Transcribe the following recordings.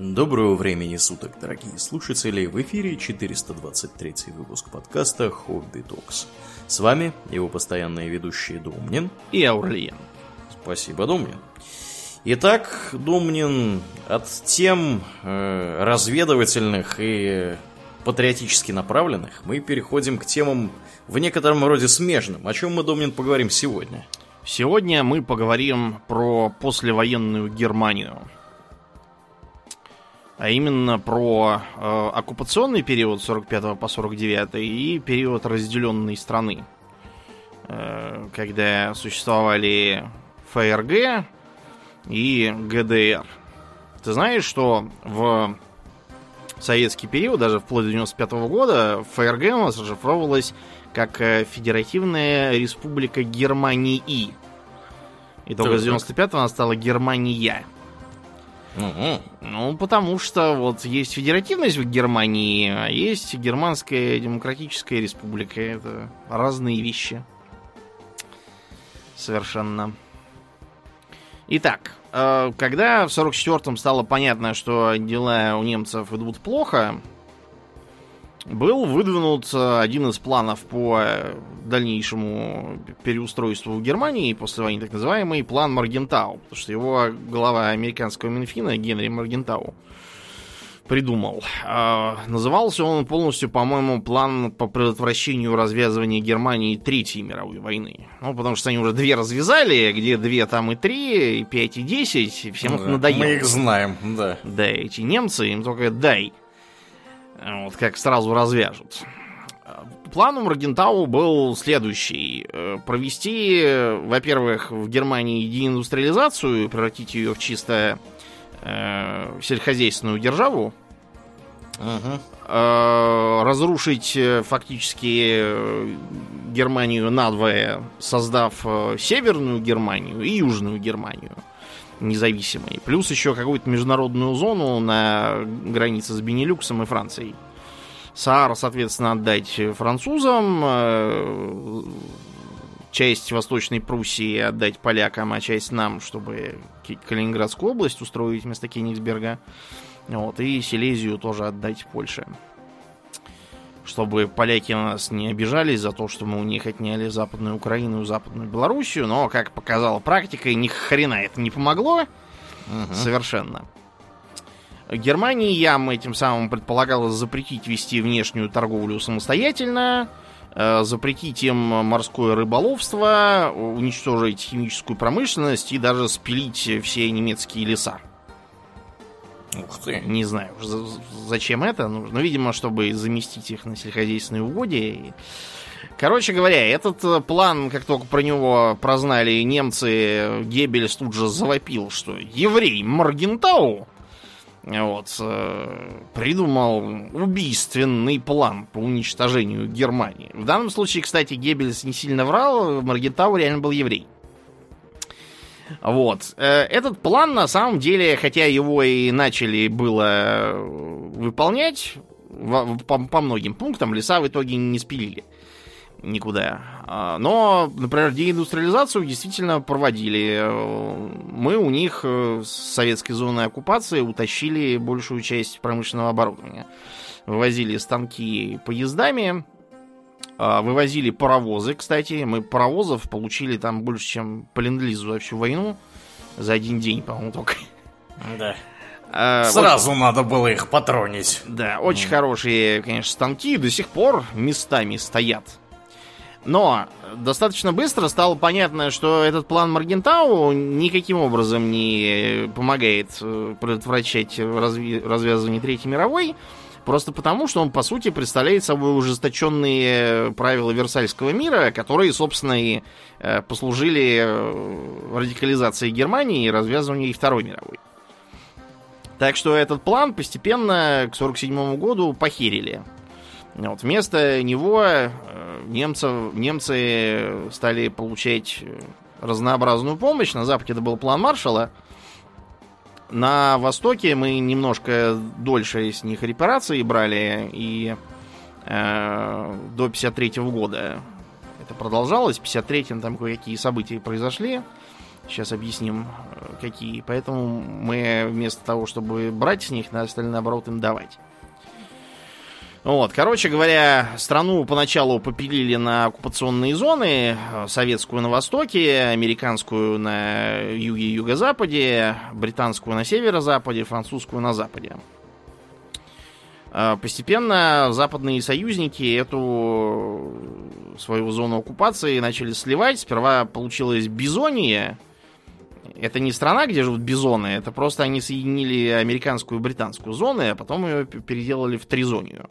Доброго времени суток, дорогие слушатели! В эфире 423 выпуск подкаста «Хобби Токс». С вами его постоянные ведущие Домнин и Аурлиен. Спасибо, Домнин. Итак, Домнин, от тем э, разведывательных и патриотически направленных мы переходим к темам в некотором роде смежным. О чем мы, Домнин, поговорим сегодня? Сегодня мы поговорим про послевоенную Германию – а именно про э, оккупационный период 45 по 49 и период разделенной страны, э, когда существовали ФРГ и ГДР. Ты знаешь, что в советский период, даже вплоть до 95 -го года, ФРГ у нас расшифровывалась как э, Федеративная Республика Германии. И только с 95 она стала Германия. Угу. Ну, потому что вот есть федеративность в Германии, а есть Германская Демократическая Республика. Это разные вещи. Совершенно. Итак, э, когда в 44-м стало понятно, что дела у немцев идут плохо, был выдвинут один из планов по э, дальнейшему переустройству в Германии после войны, так называемый план Маргентау, потому что его глава американского Минфина Генри Маргентау придумал. А, назывался он полностью, по-моему, план по предотвращению развязывания Германии Третьей мировой войны. Ну, потому что они уже две развязали, где две, там и три, и пять, и десять, и всем ну, это надоело. Мы их знаем, да. Да, эти немцы, им только дай. Вот как сразу развяжут. План у Маргентау был следующий. Э, провести, во-первых, в Германии деиндустриализацию, превратить ее в чисто э, сельскохозяйственную державу. Э, разрушить э, фактически Германию надвое, создав Северную Германию и Южную Германию независимой. Плюс еще какую-то международную зону на границе с Бенилюксом и Францией. Саар, соответственно, отдать французам, э, часть Восточной Пруссии отдать полякам, а часть нам, чтобы Калининградскую область устроить вместо Кенигсберга. Вот, и Силезию тоже отдать Польше чтобы поляки на нас не обижались за то, что мы у них отняли Западную Украину и Западную Белоруссию, но, как показала практика, ни хрена это не помогло. Угу. Совершенно. Германии ям этим самым предполагалось запретить вести внешнюю торговлю самостоятельно, э, запретить им морское рыболовство, уничтожить химическую промышленность и даже спилить все немецкие леса. Ух ты. Не знаю, зачем это нужно. Ну, видимо, чтобы заместить их на сельскохозяйственные угодья. Короче говоря, этот э, план, как только про него прознали немцы, Геббельс тут же завопил, что еврей Маргентау вот, э, придумал убийственный план по уничтожению Германии. В данном случае, кстати, Геббельс не сильно врал, Маргентау реально был еврей. Вот. Э, этот план, на самом деле, хотя его и начали было выполнять, по, по многим пунктам леса в итоге не спилили никуда. А, но, например, деиндустриализацию действительно проводили. Мы у них с советской зоны оккупации утащили большую часть промышленного оборудования. Вывозили станки поездами, вывозили паровозы, кстати. Мы паровозов получили там больше, чем по за всю войну. За один день, по-моему, только. Да. А, Сразу очень... надо было их патронить. Да, очень mm. хорошие, конечно, станки до сих пор местами стоят. Но достаточно быстро стало понятно, что этот план Маргентау никаким образом не помогает э, предотвращать разви... развязывание Третьей мировой. Просто потому, что он, по сути, представляет собой ужесточенные правила Версальского мира, которые, собственно, и э, послужили э, радикализации Германии и развязыванию Второй мировой. Так что этот план постепенно к 1947 году похерили. Вот, вместо него э, немцев, немцы стали получать разнообразную помощь. На Западе это был план Маршала – на Востоке мы немножко дольше с них репарации брали, и э, до 53 -го года это продолжалось. В 53-м там кое-какие события произошли. Сейчас объясним, э, какие. Поэтому мы вместо того, чтобы брать с них, надо стали наоборот им давать. Вот, короче говоря, страну поначалу попилили на оккупационные зоны, э, советскую на востоке, американскую на юге и юго-западе, британскую на северо-западе, французскую на западе. Э, постепенно западные союзники эту свою зону оккупации начали сливать. Сперва получилось бизония. Это не страна, где живут бизоны, это просто они соединили американскую и британскую зоны, а потом ее переделали в тризонию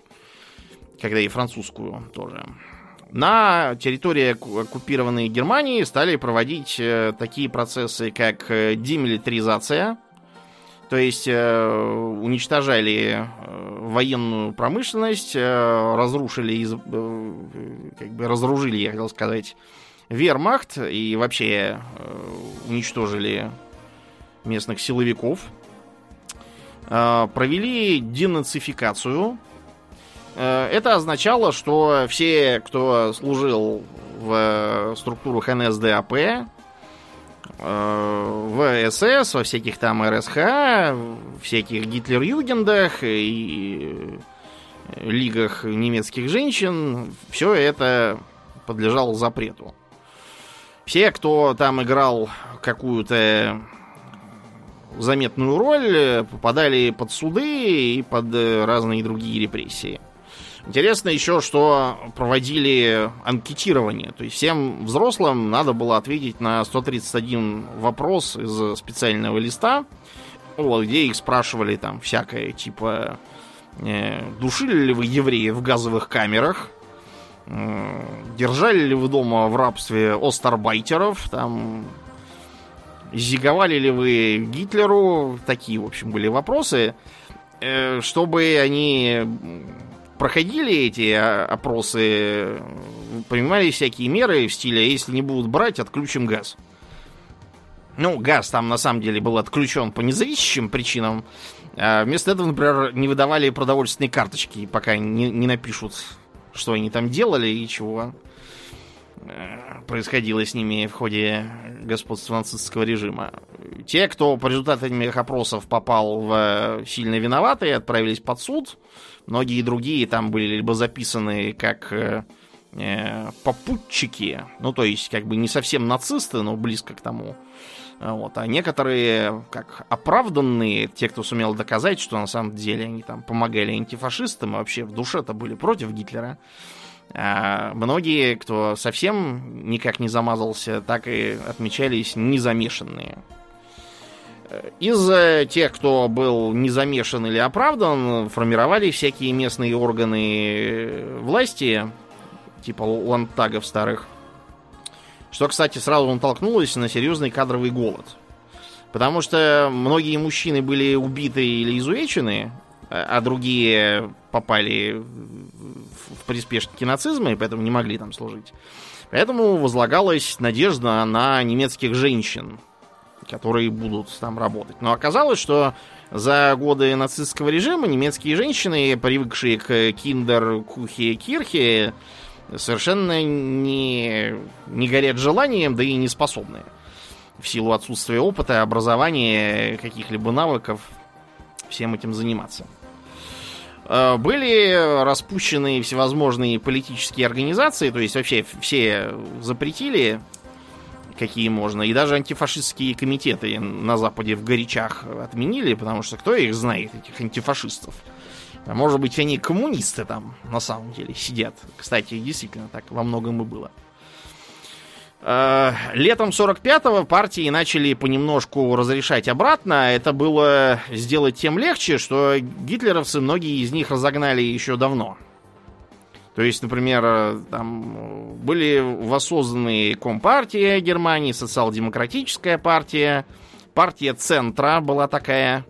когда и французскую тоже. На территории оккупированной Германии стали проводить э, такие процессы, как э, демилитаризация, то есть э, уничтожали военную промышленность, разрушили, как бы разоружили, я хотел сказать, вермахт и вообще уничтожили местных силовиков. Провели денацификацию, Э, это означало, что все, кто служил в э, структурах НСДАП, э, в СС, во всяких там РСХ, всяких Гитлер-Югендах и лигах немецких женщин, все это подлежало запрету. Все, кто там играл какую-то заметную роль, попадали под суды и под разные другие репрессии. Интересно еще, что проводили анкетирование. То есть всем взрослым надо было ответить на 131 вопрос из специального листа, вот, где их спрашивали там всякое, типа, э, душили ли вы евреев в газовых камерах, э, держали ли вы дома в рабстве остарбайтеров, там, зиговали ли вы Гитлеру, такие, в общем, были вопросы, э, чтобы они проходили эти а, опросы, принимали всякие меры в стиле, если не будут брать, отключим газ. Ну, газ там на самом деле был отключен по независящим причинам. А вместо этого, например, не выдавали продовольственные карточки, пока не, не напишут, что они там делали и чего э, происходило с ними в ходе господства нацистского режима. Те, кто по результатам этих опросов попал в сильно виноватые, отправились под суд. Многие другие там были либо записаны как э, э, попутчики, ну то есть как бы не совсем нацисты, но близко к тому. Вот. А некоторые, как оправданные, те, кто сумел доказать, что на самом деле они там помогали антифашистам, и вообще в душе-то были против Гитлера. А многие, кто совсем никак не замазался, так и отмечались незамешанные. Из тех, кто был не или оправдан, формировали всякие местные органы власти, типа ландтагов старых. Что, кстати, сразу натолкнулось на серьезный кадровый голод. Потому что многие мужчины были убиты или изувечены, а другие попали в приспешники нацизма, и поэтому не могли там служить. Поэтому возлагалась надежда на немецких женщин, которые будут там работать. Но оказалось, что за годы нацистского режима немецкие женщины, привыкшие к киндер, кухе, кирхе, совершенно не, не горят желанием, да и не способны. В силу отсутствия опыта, образования, каких-либо навыков всем этим заниматься. Э, были распущены всевозможные политические организации, то есть вообще все запретили какие можно. И даже антифашистские комитеты на Западе в горячах отменили, потому что кто их знает, этих антифашистов. А может быть, они коммунисты там на самом деле сидят. Кстати, действительно так во многом и было. Э, летом 45-го партии начали понемножку разрешать обратно. Это было сделать тем легче, что гитлеровцы, многие из них разогнали еще давно. То есть, например, там были воссозданы Компартия Германии, Социал-демократическая партия, партия Центра была такая.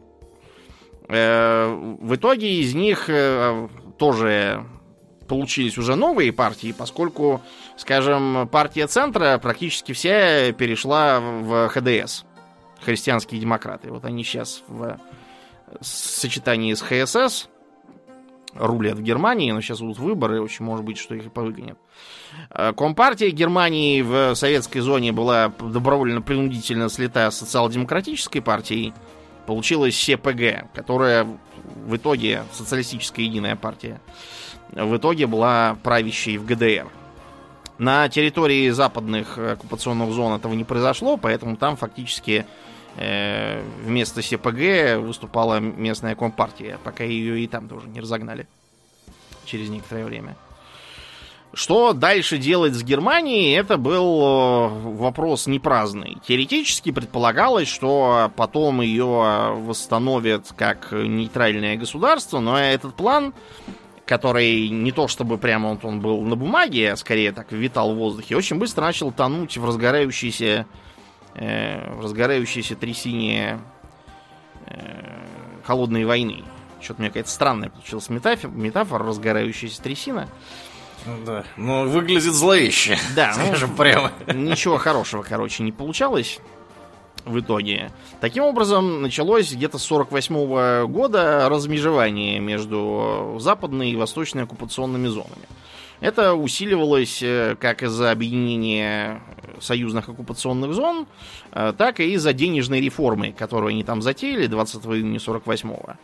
Э, в итоге из них э, тоже получились уже новые партии, поскольку, скажем, партия Центра практически вся перешла в ХДС, христианские демократы. Вот они сейчас в сочетании с ХСС рулят в Германии, но сейчас будут выборы, очень может быть, что их и повыгонят. Э, Компартия Германии в советской зоне была добровольно-принудительно слета с социал-демократической партией. Получилась СПГ, которая в итоге, социалистическая единая партия, в итоге была правящей в ГДР. На территории западных оккупационных зон этого не произошло, поэтому там фактически э, вместо СПГ выступала местная компартия, пока ее и там тоже не разогнали через некоторое время. Что дальше делать с Германией, это был э, вопрос не праздный. Теоретически предполагалось, что потом ее восстановят как нейтральное государство, но этот план который не то чтобы прямо вот он был на бумаге, а скорее так витал в воздухе, очень быстро начал тонуть в разгорающейся, э, в разгорающейся трясине э, холодной войны. Что-то мне какая-то странная получилась метафора, метафора разгорающаяся трясина. Да, но выглядит зловеще. Да, ну, прямо. Ничего хорошего, короче, не получалось в итоге. Таким образом, началось где-то с 48 года размежевание между западной и восточной оккупационными зонами. Это усиливалось э, как из-за объединения союзных оккупационных зон, э, так и из-за денежной реформы, которую они там затеяли 20 июня 48-го.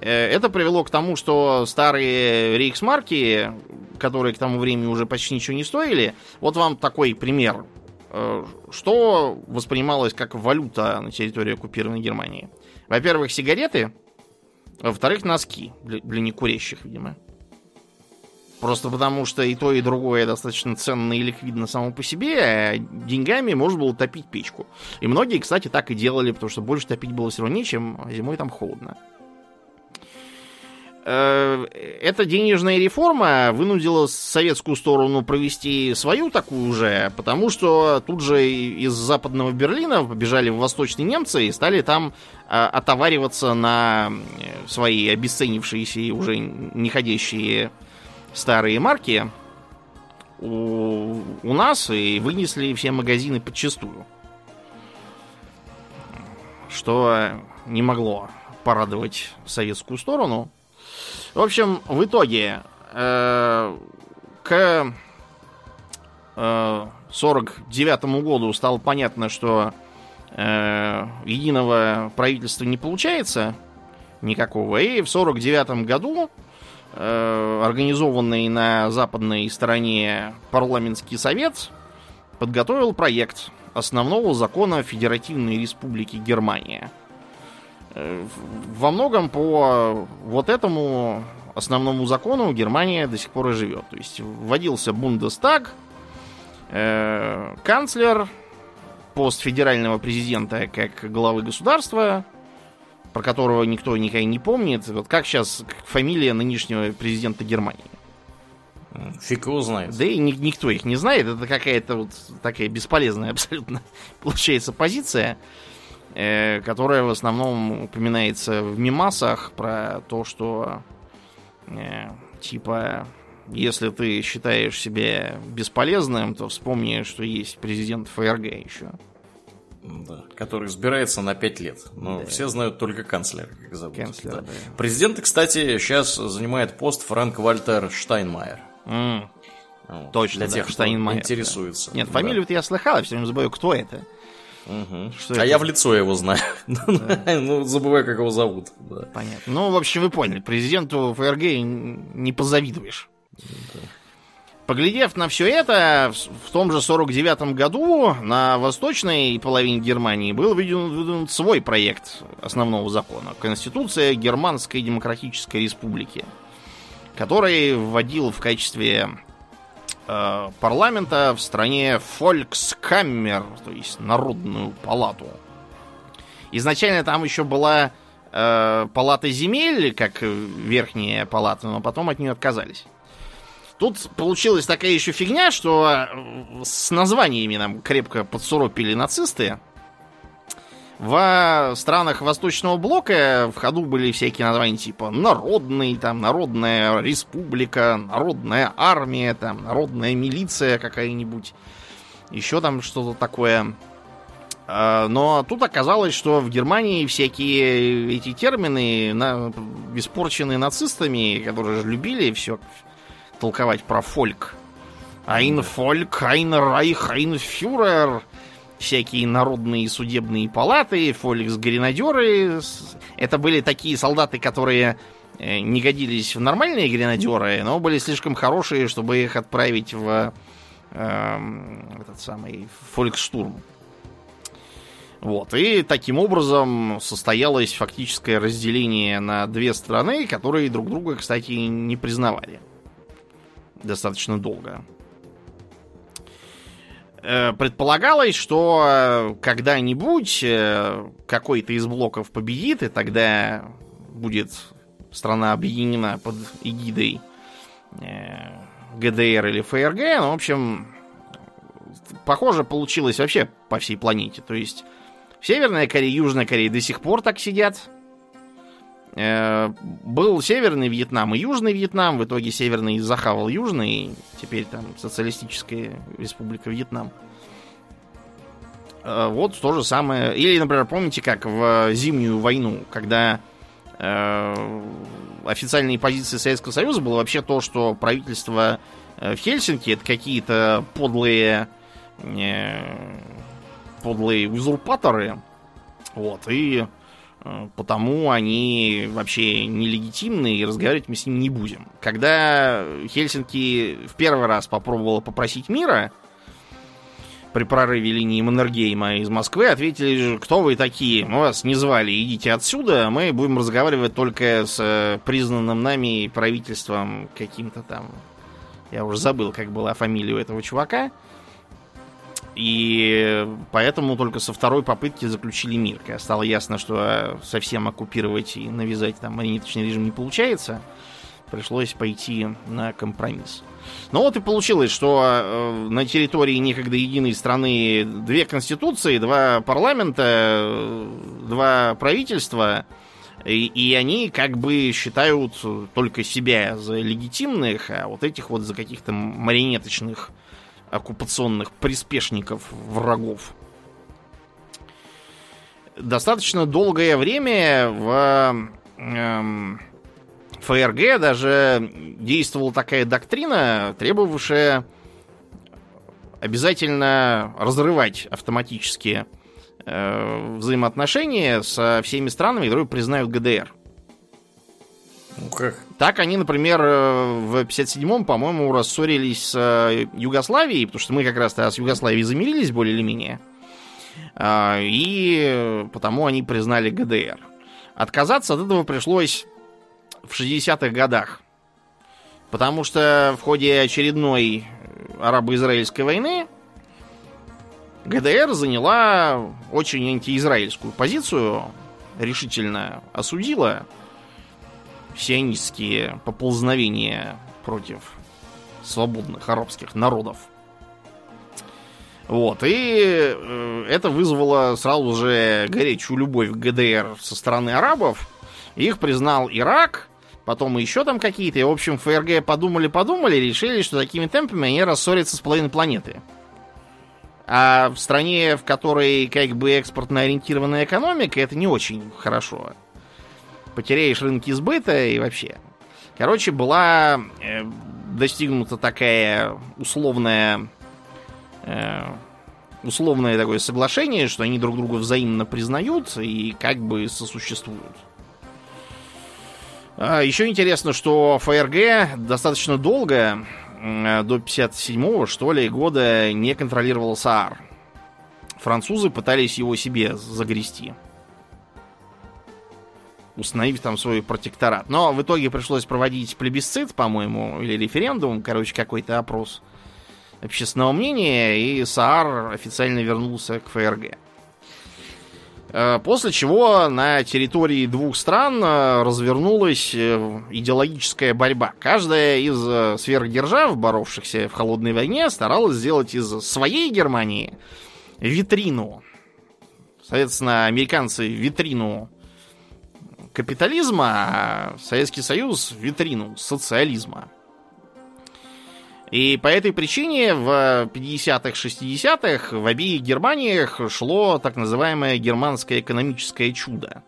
Э, это привело к тому, что старые рейхсмарки, которые к тому времени уже почти ничего не стоили, вот вам такой пример Э, что воспринималось как валюта на территории оккупированной Германии? Во-первых, сигареты, во-вторых, носки для, для некурящих, видимо. Просто потому, что и то, и другое достаточно ценно и ликвидно само по себе, а деньгами можно было топить печку. И многие, кстати, так и делали, потому что больше топить было все равно нечем, а зимой там холодно. Э, эта денежная реформа вынудила советскую сторону провести свою такую же, потому что тут же из западного Берлина побежали в восточные немцы и стали там а, отовариваться на свои обесценившиеся и уже не ходящие старые марки у, у нас и вынесли все магазины подчистую. Что не могло порадовать советскую сторону. В общем, в итоге э, к э, 49 году стало понятно, что э, единого правительства не получается никакого. И в 49 году э, организованный на западной стороне парламентский совет подготовил проект основного закона Федеративной Республики Германия – во многом по вот этому основному закону Германия до сих пор и живет. То есть вводился Бундестаг, э, канцлер, пост федерального президента как главы государства, про которого никто никогда не помнит. Вот как сейчас фамилия нынешнего президента Германии? Фиг его знает. Да и ни, никто их не знает. Это какая-то вот такая бесполезная абсолютно получается позиция. Э, которая в основном упоминается в мимасах про то, что э, типа если ты считаешь себя бесполезным, то вспомни, что есть президент ФРГ еще. Да, который избирается на 5 лет. Но да. все знают только канцлера, как зовут. Канцлер, да. Да. Президент, кстати, сейчас занимает пост Франк Вальтер Штайнмайер. Mm. Вот. Точно, Для да, тех, кто Штайнмайер, интересуется. Да. Нет, фамилию да. я слыхал, я все время забываю, кто это. Угу. Что а это? я в лицо его знаю. ну, забываю, как его зовут. Да. Понятно. Ну, в общем, вы поняли. Президенту ФРГ не позавидуешь. Да. Поглядев на все это, в том же 49 году на восточной половине Германии был выдвинут свой проект основного закона. Конституция Германской Демократической Республики, который вводил в качестве Э, парламента в стране Фолькскаммер, то есть Народную палату. Изначально там еще была э, палата земель, как верхняя палата, но потом от нее отказались. Тут получилась такая еще фигня, что э, с названиями нам крепко подсуропили нацисты. В странах Восточного Блока в ходу были всякие названия типа Народный, там, Народная Республика, Народная Армия, там, Народная Милиция какая-нибудь. Еще там что-то такое. А, но тут оказалось, что в Германии всякие эти термины испорченные нацистами, которые же любили все толковать про фольк. Айн фольк, айн райх, айн фюрер. Всякие народные судебные палаты, фолькс-гренадеры. Это были такие солдаты, которые э, не годились в нормальные гренадеры, но были слишком хорошие, чтобы их отправить в э, этот самый фолькштурм. Вот. И таким образом состоялось фактическое разделение на две страны, которые друг друга, кстати, не признавали. Достаточно долго. Э, предполагалось, что э, когда-нибудь э, какой-то из блоков победит, и тогда будет страна объединена под эгидой ГДР или ФРГ. Ну, в общем, похоже, получилось вообще по всей планете. То есть Северная Корея Южная Корея до сих пор так сидят. Э, был Северный Вьетнам и Южный Вьетнам. В итоге Северный захавал Южный. И теперь там социалистическая республика Вьетнам. Э, вот то же самое. Или, например, помните, как в Зимнюю войну, когда э, официальные позиции Советского Союза было вообще то, что правительство в Хельсинки это какие-то подлые подлые узурпаторы. Вот, и потому они вообще нелегитимны, и разговаривать мы с ними не будем. Когда Хельсинки в первый раз попробовала попросить мира при прорыве линии Маннергейма из Москвы, ответили, кто вы такие, мы вас не звали, идите отсюда, мы будем разговаривать только с э, признанным нами правительством каким-то там, я уже забыл, как была фамилия у этого чувака, и поэтому только со второй попытки заключили мир. Когда стало ясно, что совсем оккупировать и навязать там марионеточный режим не получается, пришлось пойти на компромисс. Ну вот и получилось, что э, на территории некогда единой страны две конституции, два парламента, два правительства, и, и они как бы считают только себя за легитимных, а вот этих вот за каких-то марионеточных оккупационных приспешников врагов. Достаточно долгое время в эм, ФРГ даже действовала такая доктрина, требовавшая обязательно разрывать автоматически э, взаимоотношения со всеми странами, которые признают ГДР. Ну как? Так они, например, э, в 57-м, по-моему, рассорились с э, Югославией, потому что мы как раз-то с Югославией замирились более или менее. А, и потому они признали ГДР. Отказаться от этого пришлось в 60-х годах. Потому что в ходе очередной арабо-израильской войны ГДР заняла очень антиизраильскую позицию, решительно осудила сионистские поползновения против свободных арабских народов. Вот, и э, это вызвало сразу же горячую любовь к ГДР со стороны арабов. Их признал Ирак, потом еще там какие-то. И, в общем, ФРГ подумали-подумали, решили, что такими темпами они рассорятся с половиной планеты. А в стране, в которой как бы экспортно ориентированная экономика, это не очень хорошо потеряешь рынки сбыта и вообще. Короче, была э, достигнута такая условная э, условное такое соглашение, что они друг друга взаимно признают и как бы сосуществуют. А, еще интересно, что ФРГ достаточно долго, до 57-го, что ли, года не контролировал СААР. Французы пытались его себе загрести установив там свой протекторат. Но в итоге пришлось проводить плебисцит, по-моему, или референдум, короче, какой-то опрос общественного мнения, и СААР официально вернулся к ФРГ. Э, после чего на территории двух стран э, развернулась э, идеологическая борьба. Каждая из сверхдержав, боровшихся в холодной войне, старалась сделать из своей Германии витрину. Соответственно, американцы витрину капитализма, а Советский Союз витрину социализма. И по этой причине в 50-х, 60-х в обеих Германиях шло так называемое германское экономическое чудо.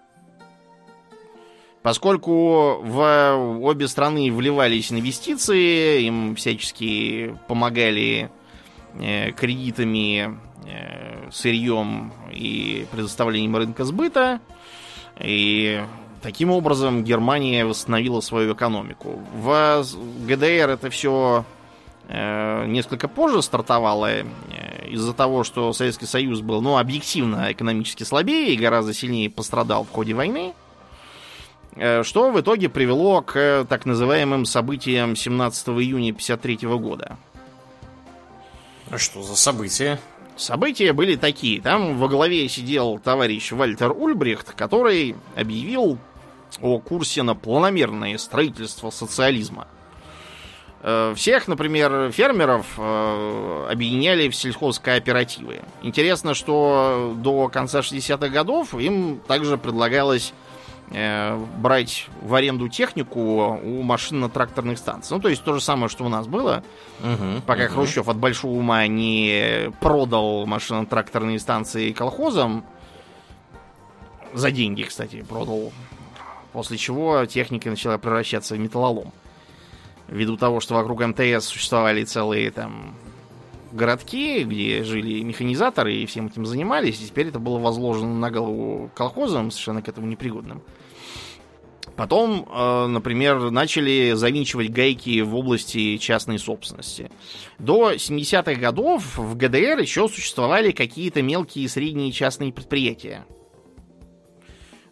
Поскольку в обе страны вливались инвестиции, им всячески помогали э, кредитами, э, сырьем и предоставлением рынка сбыта, и таким образом Германия восстановила свою экономику. В ГДР это все э, несколько позже стартовало э, из-за того, что Советский Союз был, ну, объективно экономически слабее и гораздо сильнее пострадал в ходе войны. Э, что в итоге привело к так называемым событиям 17 июня 1953 года. А что за события? События были такие. Там во главе сидел товарищ Вальтер Ульбрихт, который объявил о курсе на планомерное строительство социализма. Э, всех, например, фермеров э, объединяли в сельхозкооперативы. Интересно, что до конца 60-х годов им также предлагалось Э, брать в аренду технику у машинно-тракторных станций. Ну, то есть то же самое, что у нас было, угу, пока угу. Хрущев от большого ума не продал машинно-тракторные станции колхозам. За деньги, кстати, продал. После чего техника начала превращаться в металлолом. Ввиду того, что вокруг МТС существовали целые там городки, где жили механизаторы и всем этим занимались, и теперь это было возложено на голову колхозам, совершенно к этому непригодным. Потом, э, например, начали завинчивать гайки в области частной собственности. До 70-х годов в ГДР еще существовали какие-то мелкие и средние частные предприятия.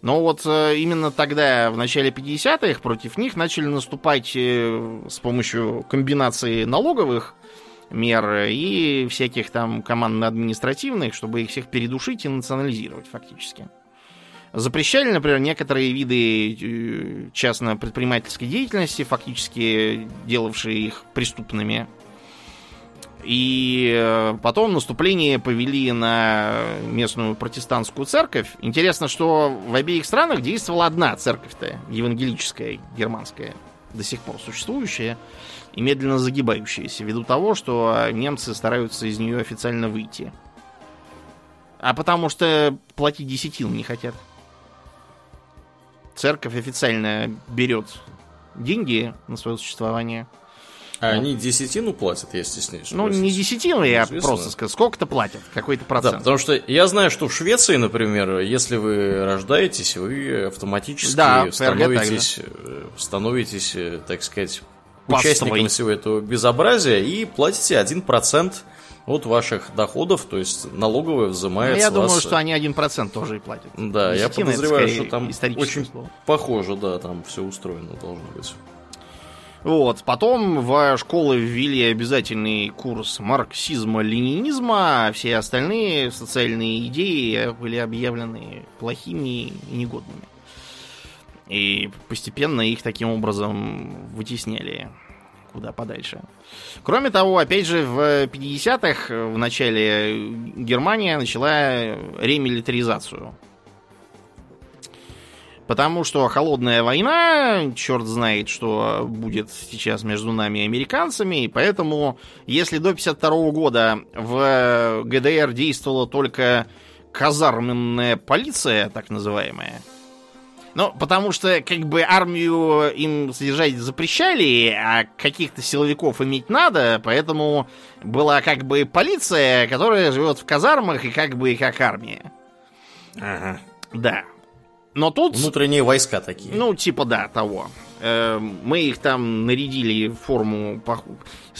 Но вот э, именно тогда, в начале 50-х, против них начали наступать э, с помощью комбинации налоговых мер и всяких там командно-административных, чтобы их всех передушить и национализировать фактически. Запрещали, например, некоторые виды э, частно-предпринимательской деятельности, фактически делавшие их преступными. И э, потом наступление повели на местную протестантскую церковь. Интересно, что в обеих странах действовала одна церковь-то, евангелическая, германская, до сих пор существующая и медленно загибающаяся, ввиду того, что немцы стараются из нее официально выйти. А потому что платить десятину не хотят церковь официально берет деньги на свое существование. А они десятину платят, я стесняюсь. Ну, не десятину, я Известно. просто скажу. Сколько-то платят, какой-то процент. Да, потому что я знаю, что в Швеции, например, если вы рождаетесь, вы автоматически да, становитесь, э, становитесь, э, так сказать, участником всего этого безобразия и платите 1% от ваших доходов, то есть налоговая взимается. Ну, я думаю, вас... что они 1% тоже и платят. Да, я подозреваю, что там очень слово. похоже, да, там все устроено должно быть. Вот. Потом в школы ввели обязательный курс марксизма-ленинизма, а все остальные социальные идеи были объявлены плохими и негодными. И постепенно их таким образом вытесняли куда подальше. Кроме того, опять же, в 50-х, в начале, Германия начала ремилитаризацию. Потому что холодная война, черт знает, что будет сейчас между нами и американцами, и поэтому, если до 52 года в ГДР действовала только казарменная полиция, так называемая, ну, потому что, как бы, армию им содержать запрещали, а каких-то силовиков иметь надо, поэтому была, как бы, полиция, которая живет в казармах и, как бы, как армия. Ага. Да. Но тут... Внутренние войска такие. Ну, типа, да, того. Э, мы их там нарядили в форму...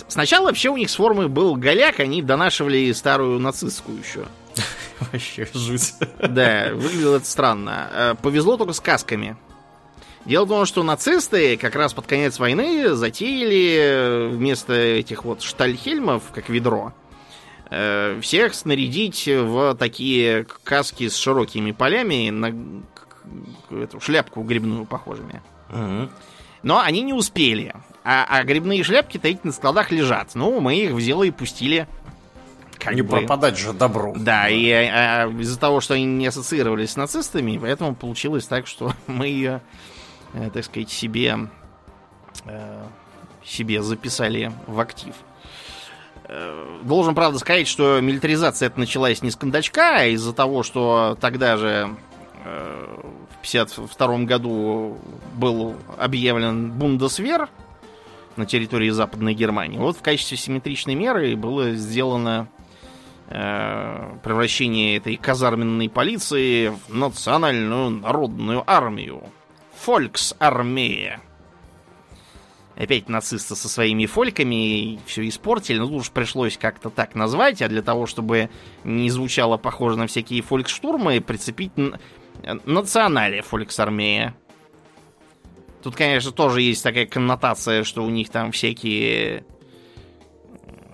Сначала вообще у них с формы был голяк, они донашивали старую нацистскую еще. Вообще жуть. Да, выглядело это странно. Э, повезло только с касками. Дело в том, что нацисты как раз под конец войны затеяли э, вместо этих вот штальхельмов, как ведро, э, всех снарядить в такие каски с широкими полями на эту шляпку грибную похожими. Угу. Но они не успели. А, а грибные шляпки-то эти на складах лежат. Ну, мы их взяли и пустили как не бы... пропадать же добру. Да, и а, из-за того, что они не ассоциировались с нацистами, поэтому получилось так, что мы ее, э, так сказать, себе, э, себе записали в актив. Э, должен, правда, сказать, что милитаризация это началась не с кондачка, а из-за того, что тогда же, 1952 году был объявлен Бундесвер на территории Западной Германии. Вот в качестве симметричной меры было сделано э, превращение этой казарменной полиции в национальную народную армию. Фольксармея. Опять нацисты со своими фольками все испортили. Ну, уж пришлось как-то так назвать, а для того, чтобы не звучало похоже на всякие фолькштурмы, прицепить национале фольксармея. Тут, конечно, тоже есть такая коннотация, что у них там всякие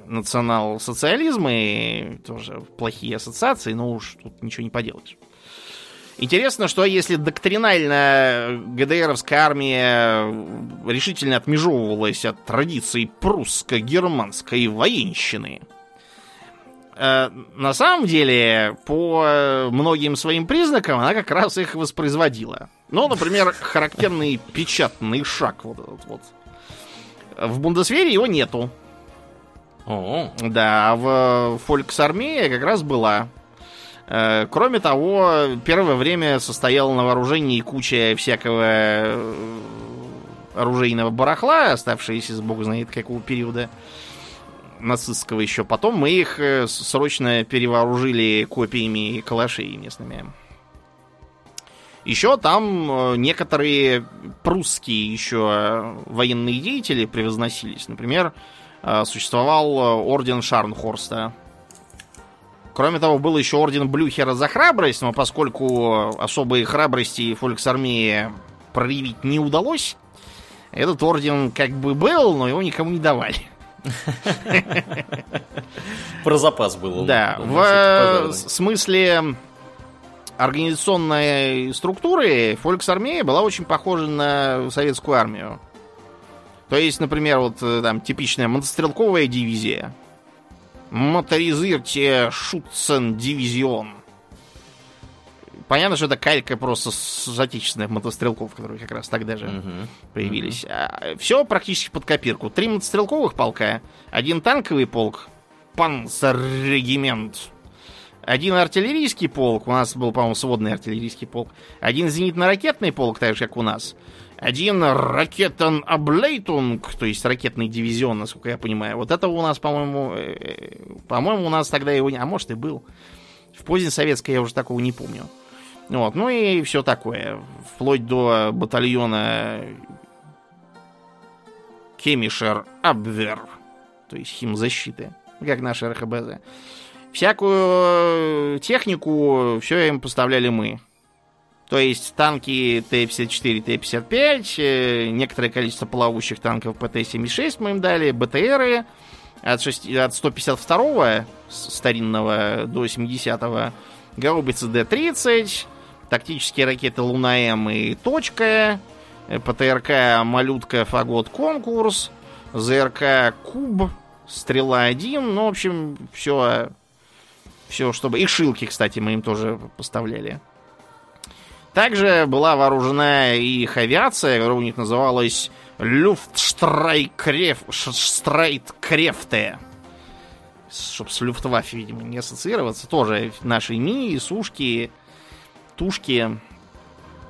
национал-социализмы, тоже плохие ассоциации, но уж тут ничего не поделаешь. Интересно, что если доктринально ГДРовская армия решительно отмежевывалась от традиций прусско-германской военщины, на самом деле, по многим своим признакам, она как раз их воспроизводила. Ну, например, характерный печатный шаг вот этот вот. В Бундесвере его нету. О, Да, а в Фольксармее как раз была. Э, Кроме того, первое время состояла на вооружении куча всякого э, оружейного барахла, оставшиеся с бог знает какого периода нацистского еще. Потом мы их э, срочно перевооружили копиями калашей местными. Еще там э, некоторые прусские еще военные деятели превозносились. Например, э, существовал э, орден Шарнхорста. Кроме того, был еще орден Блюхера за храбрость, но поскольку особой храбрости фольксармии проявить не удалось, этот орден как бы был, но его никому не давали. Про запас было. Да, в э, пожарный. смысле организационной структуры фольксармея была очень похожа на советскую армию. То есть, например, вот э, там типичная мотострелковая дивизия. Моторизирте Шутцен дивизион. Понятно, что это калька просто с отечественных мотострелков, которые как раз тогда же Мгм. появились. все практически под копирку. Три мотострелковых полка, один танковый полк, панцеррегимент, один артиллерийский полк, у нас был, по-моему, сводный артиллерийский полк, один зенитно-ракетный полк, так же, как у нас, один ракетен аблейтунг, то есть ракетный дивизион, насколько я понимаю. Вот это у нас, по-моему, э, по-моему, у нас тогда его не... А может и был. В поздней советской я уже такого не помню. Вот, ну и все такое. Вплоть до батальона Кемишер Абвер, то есть химзащиты, как наши РХБЗ. Всякую технику все им поставляли мы. То есть танки Т-54, Т-55, э, некоторое количество плавающих танков ПТ-76 мы им дали, БТРы от, 6 от 152-го с- старинного до 70-го, гаубицы Д-30, тактические ракеты Луна-М и Точка, э, ПТРК Малютка Фагот Конкурс, ЗРК Куб, Стрела-1, ну, в общем, все, все, чтобы... И шилки, кстати, мы им тоже поставляли. Также была вооружена их авиация, которая у них называлась Люфтштрайткрефте. Чтоб с Люфтваффе, видимо, не ассоциироваться. Тоже наши ми, сушки, тушки.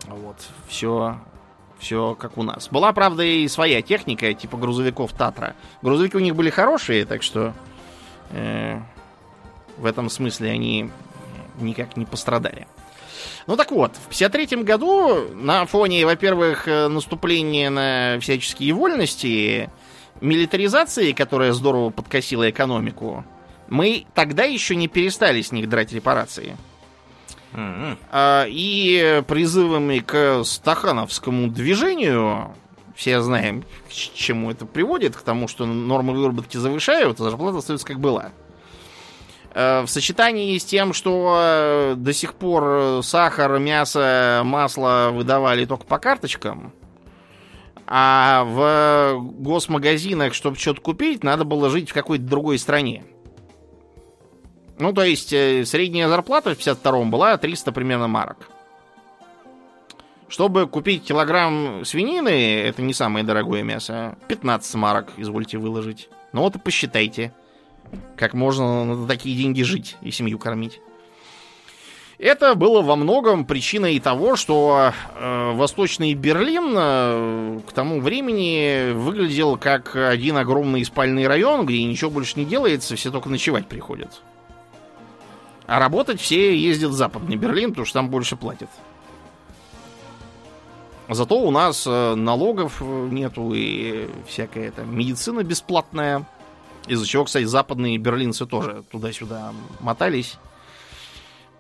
Вот, все, все как у нас. Была, правда, и своя техника, типа грузовиков Татра. Грузовики у них были хорошие, так что э, в этом смысле они никак не пострадали. Ну так вот, в 53 году на фоне, во-первых, э, наступления на всяческие вольности, милитаризации, которая здорово подкосила экономику, мы тогда еще не перестали с них драть репарации. А, И призывами к стахановскому движению, все знаем, к чему это приводит, к тому, что нормы выработки завышают, а зарплата остается как была. Э, В сочетании с тем, что э, до сих пор э, сахар, мясо, масло выдавали только по карточкам, а в госмагазинах, чтобы что-то купить, надо было жить в какой-то другой стране. Ну, то есть, э, средняя зарплата в 52-м была 300 примерно марок. Чтобы купить килограмм свинины, это не самое дорогое мясо, 15 марок извольте выложить. Ну вот и посчитайте, как можно на такие деньги жить и семью кормить. Это было во многом причиной того, что э, Восточный Берлин э, к тому времени выглядел как один огромный спальный район, где ничего больше не делается, все только ночевать приходят. А работать все ездят в Западный Берлин, потому что там больше платят. Зато у нас э, налогов нету и всякая там медицина бесплатная. Из-за чего, кстати, западные берлинцы тоже туда-сюда мотались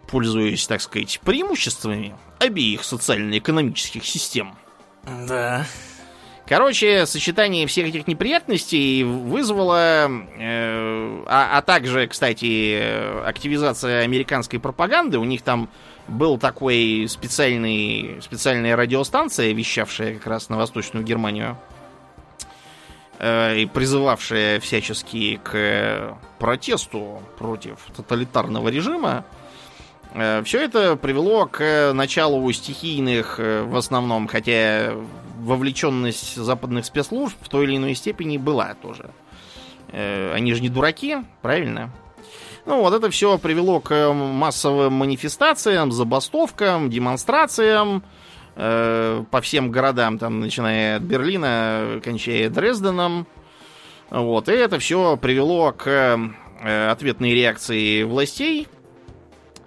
пользуясь, так сказать, преимуществами обеих социально-экономических систем. Да. Короче, сочетание всех этих неприятностей вызвало, э, а, а также, кстати, активизация американской пропаганды. У них там был такой специальный, специальная радиостанция, вещавшая как раз на Восточную Германию э, и призывавшая всячески к протесту против тоталитарного режима. Э, Все это привело к началу стихийных, э, в основном, хотя вовлеченность западных спецслужб в той или иной степени была тоже. Э, они же не дураки, правильно? Ну, вот это все привело к массовым манифестациям, забастовкам, демонстрациям э, по всем городам, там, начиная от Берлина, кончая Дрезденом. Вот, и это все привело к э, ответной реакции властей,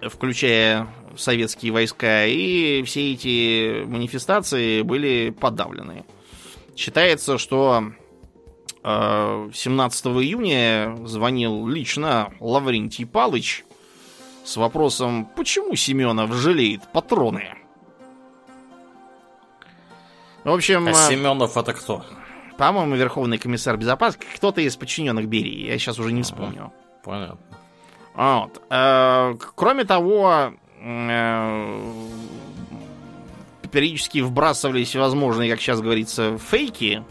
включая советские войска, и все эти манифестации были подавлены. Считается, что 17 июня звонил лично Лаврентий Палыч с вопросом, почему Семенов жалеет патроны. В общем... А Семенов это кто? По-моему, Верховный комиссар безопасности, кто-то из подчиненных Берии, я сейчас уже не вспомню. Понятно. Вот. Э, кроме того, э, периодически вбрасывались возможные, как сейчас говорится, фейки.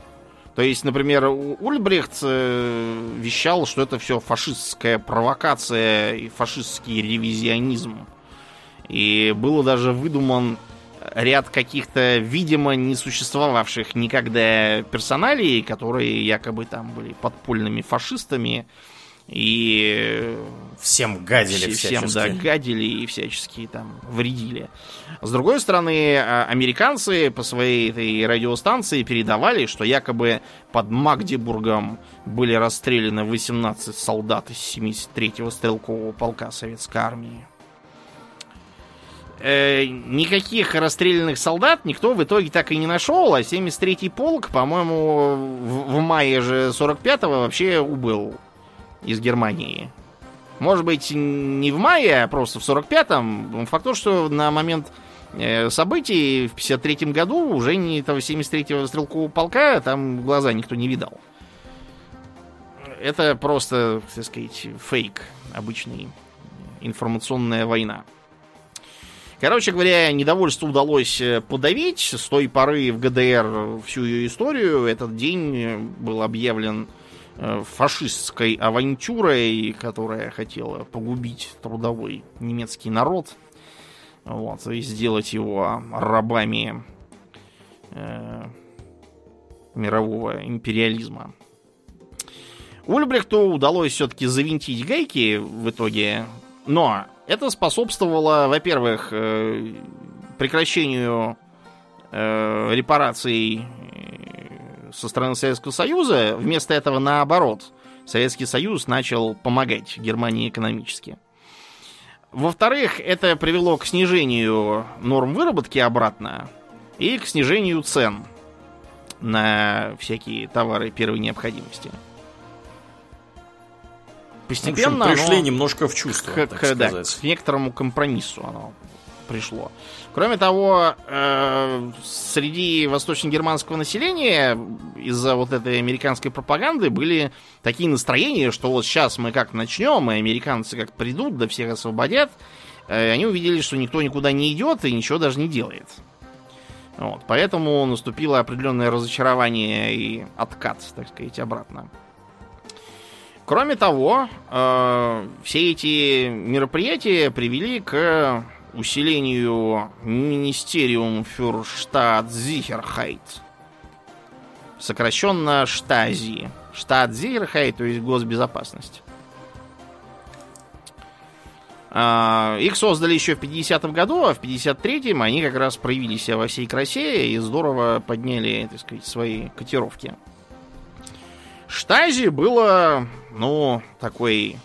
То есть, например, Ульбрихт э, вещал, что это все фашистская провокация и фашистский ревизионизм. И было даже выдуман ряд каких-то, видимо, не существовавших никогда персоналей, которые якобы там были подпольными фашистами, и всем гадили всем, всячески. да, гадили и всячески там вредили. С другой стороны, а, американцы по своей этой радиостанции передавали, что якобы под Магдебургом были расстреляны 18 солдат из 73-го стрелкового полка советской армии. Э, никаких расстрелянных солдат никто в итоге так и не нашел, а 73-й полк, по-моему, в, в мае же 45-го вообще убыл из Германии. Может быть, не в мае, а просто в 45-м. Факт то, что на момент э, событий в 53-м году уже не этого 73-го стрелкового полка там глаза никто не видал. Это просто, так сказать, фейк обычный. Информационная война. Короче говоря, недовольство удалось э, подавить. С той поры в ГДР всю ее историю этот день был объявлен фашистской авантюрой, которая хотела погубить трудовой немецкий народ вот, и сделать его рабами э, мирового империализма. Ульбрехту удалось все-таки завинтить гайки в итоге, но это способствовало, во-первых, э, прекращению э, репараций со стороны Советского Союза. Вместо этого, наоборот, Советский Союз начал помогать Германии экономически. Во-вторых, это привело к снижению норм выработки обратно и к снижению цен на всякие товары первой необходимости. Постепенно в общем, пришли оно немножко в чувство, к, так к, да, к некоторому компромиссу оно пришло. Кроме того, э, среди восточно-германского населения из-за вот этой американской пропаганды были такие настроения, что вот сейчас мы как начнем, и американцы как придут, да всех освободят, э, они увидели, что никто никуда не идет и ничего даже не делает. Вот, поэтому наступило определенное разочарование и откат, так сказать, обратно. Кроме того, э, все эти мероприятия привели к усилению Министериум für Staatsicherheit. Сокращенно Штази. Штатзихерхайт, то есть госбезопасность. А, их создали еще в 50-м году, а в 53-м они как раз проявили себя во всей красе и здорово подняли, так сказать, свои котировки. Штази было, ну, такой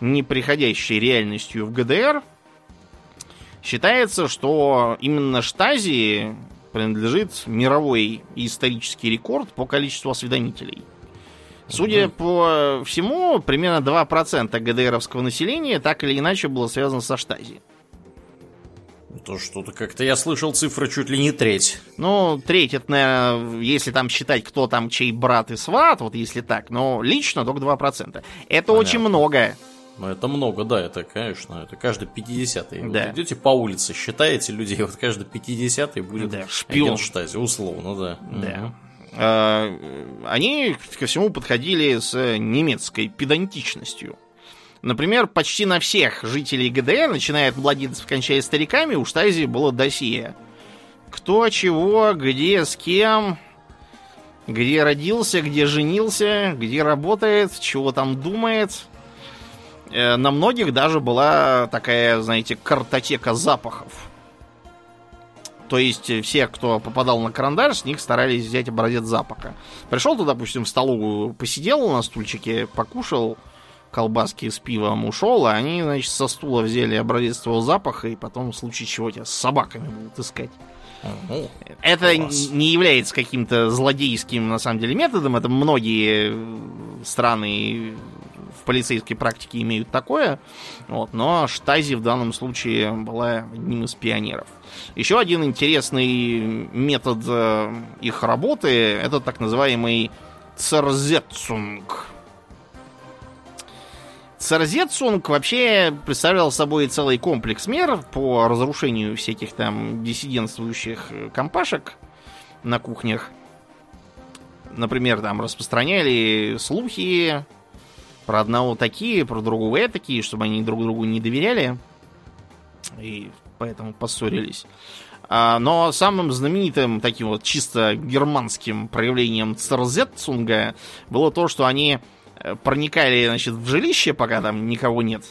неприходящей реальностью в ГДР. Считается, что именно Штази принадлежит мировой исторический рекорд по количеству осведомителей. Судя угу. по всему, примерно 2% ГДРовского населения так или иначе было связано со Штази. То что-то как-то я слышал цифры чуть ли не треть. Ну, треть, это, наверное, если там считать, кто там чей брат и сват, вот если так, но лично только 2%. Это Понятно. очень много. Ну, это много, да, это, конечно, это каждый 50-й. Да. Вот идете по улице, считаете людей, вот каждый 50-й будет да, шпион. Штази, условно, да. Да. Угу. Они ко всему подходили с немецкой педантичностью. Например, почти на всех жителей ГДР, начиная от младенцев, кончая стариками, у Штази было досье. Кто, чего, где, с кем, где родился, где женился, где работает, чего там думает. Э, на многих даже была такая, знаете, картотека запахов. То есть все, кто попадал на карандаш, с них старались взять образец запаха. Пришел туда, допустим, в столовую, посидел на стульчике, покушал, колбаски с пивом ушел, а они, значит, со стула взяли образец твоего запаха, и потом в случае чего тебя с собаками будут искать. Угу. Это Класс. не является каким-то злодейским, на самом деле, методом. Это многие страны в полицейской практике имеют такое. Вот, но Штази в данном случае была одним из пионеров. Еще один интересный метод э, их работы это так называемый церзетсунг. Церзетсунг вообще представлял собой целый комплекс мер по разрушению всяких там диссидентствующих компашек на кухнях. Например, там распространяли слухи про одного такие, про другого такие, чтобы они друг другу не доверяли. И поэтому поссорились. А, но самым знаменитым таким вот чисто германским проявлением церзетсунга было то, что они Э, проникали, значит, в жилище, пока там никого нет.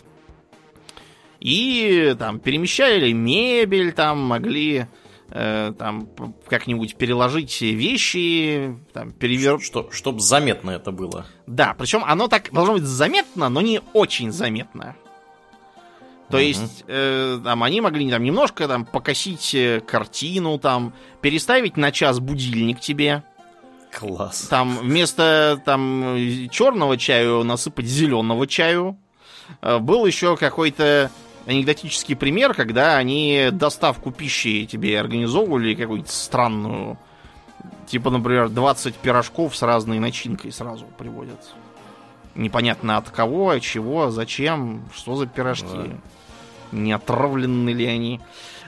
И там перемещали мебель, там могли э, там как-нибудь переложить вещи, там перевер... Что, чтобы заметно это было. Да, причем оно так должно быть заметно, но не очень заметно. То uh-huh. есть, э, там, они могли там немножко там покосить э, картину, там, переставить на час будильник тебе. Класс. Там вместо там черного чаю насыпать зеленого чаю. Э, был еще какой-то анекдотический пример, когда они доставку пищи тебе организовывали какую-то странную. Типа, например, 20 пирожков с разной начинкой сразу приводят. Непонятно от кого, от чего, зачем, что за пирожки. Да. Не отравлены ли они.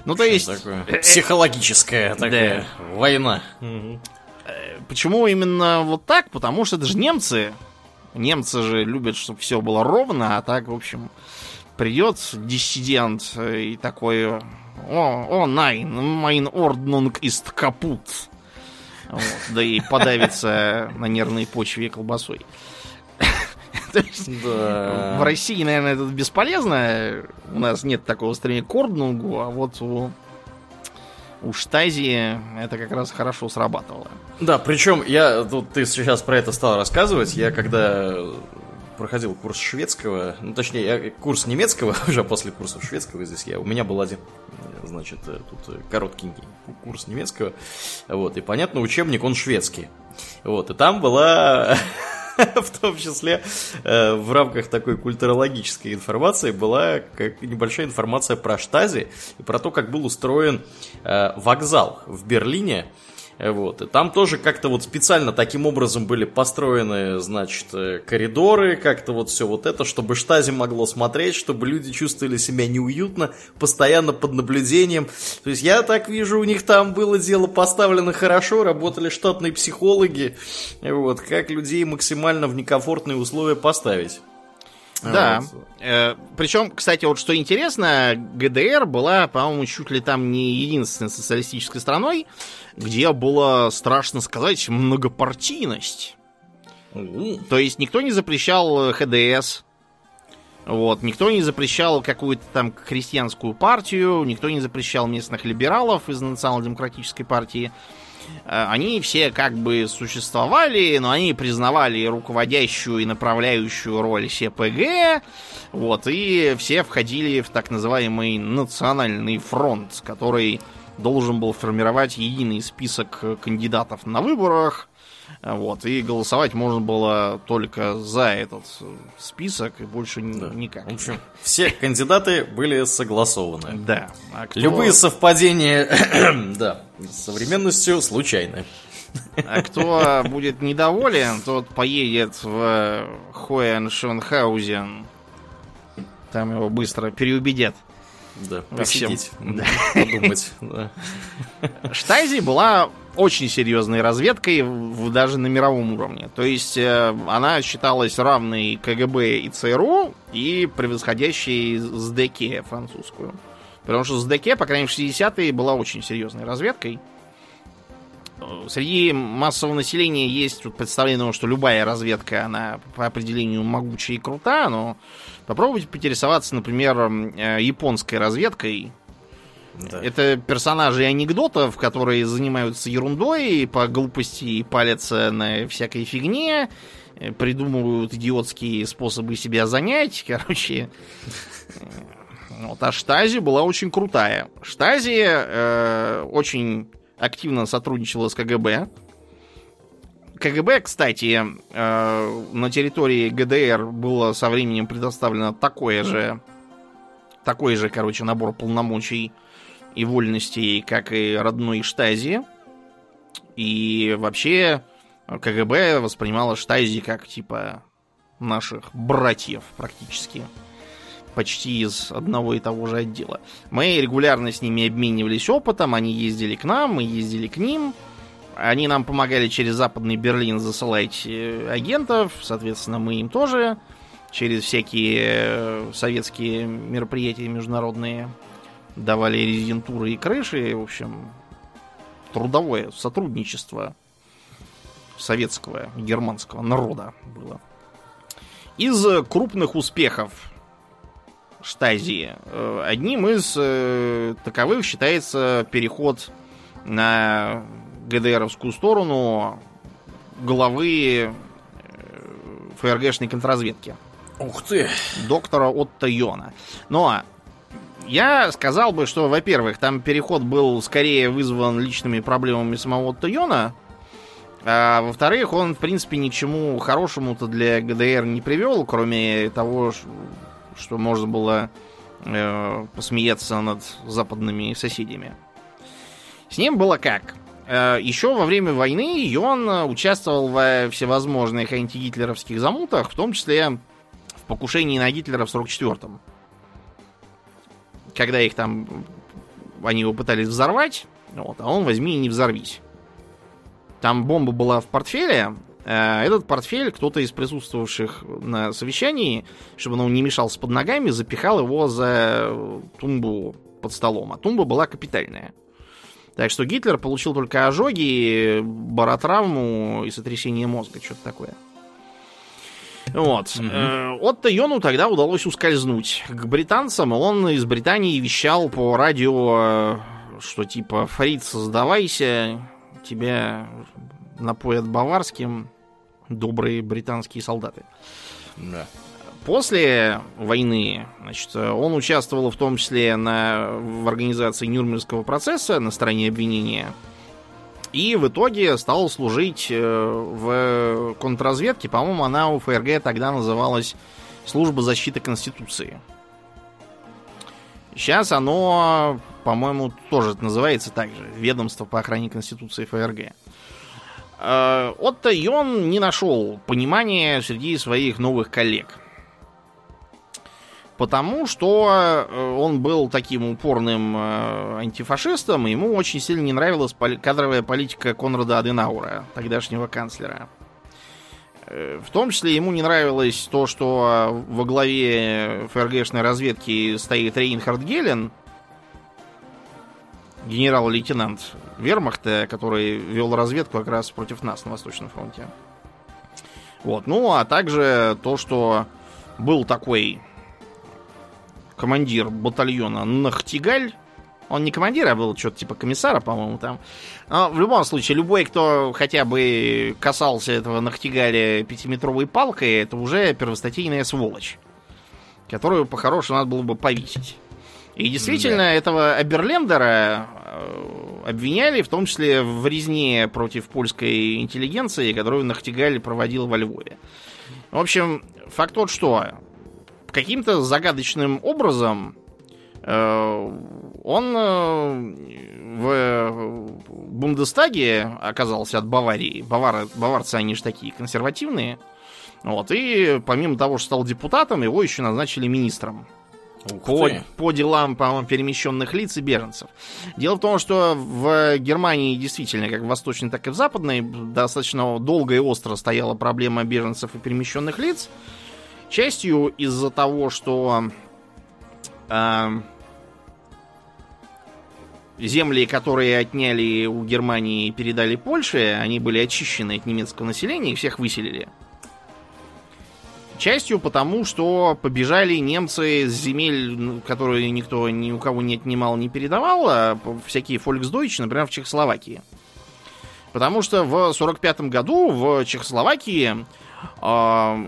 Ну, то есть... Такое? Психологическая такая да. война. Угу. Почему именно вот так? Потому что это же немцы. Немцы же любят, чтобы все было ровно, а так, в общем, придет диссидент и такой... О, о, найн, майн орднунг ист капут. Вот, да и подавится на нервной почве колбасой. да. В России, наверное, это бесполезно. У нас нет такого стремления к орднунгу, а вот у у Штази это как раз хорошо срабатывало. Да, причем я тут ты сейчас про это стал рассказывать. Я когда проходил курс шведского, ну точнее, курс немецкого уже после курса шведского здесь я. У меня был один, значит, тут короткий курс немецкого. Вот, и понятно, учебник он шведский. Вот, и там была в том числе э, в рамках такой культурологической информации была как небольшая информация про Штази и про то, как был устроен э, вокзал в Берлине вот. И там тоже как-то вот специально таким образом были построены, значит, э, коридоры, как-то вот все вот это, чтобы штази могло смотреть, чтобы люди чувствовали себя неуютно, постоянно под наблюдением. То есть я так вижу, у них там было дело поставлено хорошо, работали штатные психологи, вот, как людей максимально в некомфортные условия поставить. Да. Вот. Э, причем, кстати, вот что интересно, ГДР была, по-моему, чуть ли там не единственной социалистической страной, где было, страшно сказать, многопартийность. Mm. То есть никто не запрещал ХДС. Вот. Никто не запрещал какую-то там крестьянскую партию, никто не запрещал местных либералов из национал-демократической партии. Э, они все как бы существовали, но они признавали руководящую и направляющую роль СПГ, вот, и все входили в так называемый национальный фронт, который должен был формировать единый список кандидатов на выборах, вот, и голосовать можно было только за этот список и больше да. никак. В общем, все кандидаты были согласованы. Да. А кто... Любые совпадения, да, с современностью случайны. А кто будет недоволен, тот поедет в Хоеншенхаузен. Там его быстро переубедят. Да, посидеть, да. подумать. Да. Штази была очень серьезной разведкой в, даже на мировом уровне. То есть э, она считалась равной КГБ и ЦРУ и превосходящей СДК французскую. Потому что СДК, по крайней мере, в 60-е была очень серьезной разведкой. Среди массового населения есть представление, что любая разведка, она по определению могучая и крута, но попробуйте поинтересоваться, например, э, японской разведкой, да. Это персонажи анекдотов, которые занимаются ерундой по глупости и палятся на всякой фигне, э, придумывают идиотские способы себя занять. Короче, э, вот, а Штази была очень крутая. Штази э, очень активно сотрудничала с КГБ. КГБ, кстати, э, на территории ГДР было со временем предоставлено такое же, такой же, короче, набор полномочий и вольностей, как и родной Штази. И вообще КГБ воспринимала Штази как типа наших братьев практически. Почти из одного и того же отдела. Мы регулярно с ними обменивались опытом, они ездили к нам, мы ездили к ним. Они нам помогали через Западный Берлин засылать э, агентов, соответственно, мы им тоже через всякие э, советские мероприятия международные давали резидентуры и крыши. В общем, трудовое сотрудничество советского и германского народа было. Из крупных успехов Штази э, одним из э, таковых считается переход на ГДРовскую сторону главы э, ФРГшной контрразведки. Ух ты! Доктора Отто Йона. Но я сказал бы, что, во-первых, там переход был скорее вызван личными проблемами самого Тойона, а во-вторых, он, в принципе, ничему хорошему-то для ГДР не привел, кроме того, что можно было э, посмеяться над западными соседями. С ним было как? Э, еще во время войны Йон участвовал во всевозможных антигитлеровских замутах, в том числе в покушении на Гитлера в 44-м когда их там, они его пытались взорвать, вот, а он возьми и не взорвись. Там бомба была в портфеле, а этот портфель кто-то из присутствовавших на совещании, чтобы он не мешался под ногами, запихал его за тумбу под столом. А тумба была капитальная. Так что Гитлер получил только ожоги, баротравму и сотрясение мозга, что-то такое. Вот. Mm-hmm. Отто Йону тогда удалось ускользнуть к британцам. Он из Британии вещал по радио, э, что типа «Фриц, сдавайся, тебя напоят баварским добрые британские солдаты». Да. После войны, значит, он участвовал в том числе на, в организации Нюрнбергского процесса на стороне обвинения – и в итоге стал служить э, в контрразведке. По-моему, она у ФРГ тогда называлась Служба защиты Конституции. Сейчас оно, по-моему, тоже называется так же. Ведомство по охране Конституции ФРГ. Э, Отто Йон не нашел понимания среди своих новых коллег потому что э, он был таким упорным э, антифашистом, и ему очень сильно не нравилась кадровая политика Конрада Аденаура, тогдашнего канцлера. Э, в том числе ему не нравилось то, что во главе ФРГшной разведки стоит Рейнхард Гелен, генерал-лейтенант Вермахта, который вел разведку как раз против нас на Восточном фронте. Вот. Ну, а также то, что был такой командир батальона Нахтигаль. Он не командир, а был что-то типа комиссара, по-моему, там. Но в любом случае, любой, кто хотя бы касался этого Нахтигаля пятиметровой палкой, это уже первостатейная сволочь, которую по-хорошему надо было бы повесить. И действительно, да. этого Аберлендера э, обвиняли в том числе в резне против польской интеллигенции, которую Нахтигаль проводил во Львове. В общем, факт тот, что каким-то загадочным образом э, он э, в Бундестаге оказался от Баварии. Бавар, баварцы, они же такие консервативные. Вот, и помимо того, что стал депутатом, его еще назначили министром по, по делам, по перемещенных лиц и беженцев. Дело в том, что в Германии действительно, как в восточной, так и в западной, достаточно долго и остро стояла проблема беженцев и перемещенных лиц. Частью из-за того, что э, земли, которые отняли у Германии и передали Польше, они были очищены от немецкого населения и всех выселили. Частью потому, что побежали немцы с земель, ну, которые никто ни у кого не отнимал, не передавал, а всякие Volksdeutsch, например, в Чехословакии. Потому что в 45 году в Чехословакии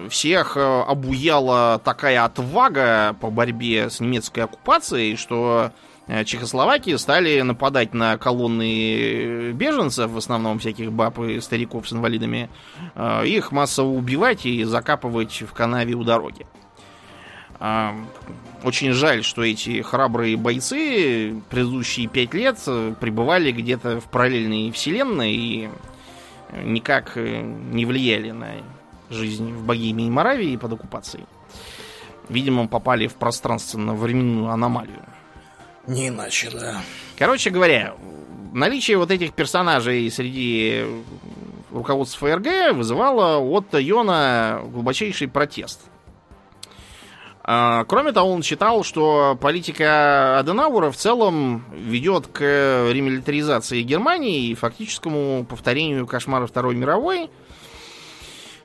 всех обуяла такая отвага по борьбе с немецкой оккупацией, что Э, Чехословакии стали нападать на колонны беженцев, в основном всяких баб и стариков с инвалидами, э, их массово убивать и закапывать в канаве у дороги. А, очень жаль, что эти храбрые бойцы предыдущие пять лет пребывали где-то в параллельной вселенной и никак не влияли на жизнь в Богемии и Моравии под оккупацией. Видимо, попали в пространственно-временную аномалию. Не иначе, да. Короче говоря, наличие вот этих персонажей среди руководства ФРГ вызывало от Йона глубочайший протест. А, кроме того, он считал, что политика Аденаура в целом ведет к ремилитаризации Германии и фактическому повторению кошмара Второй мировой.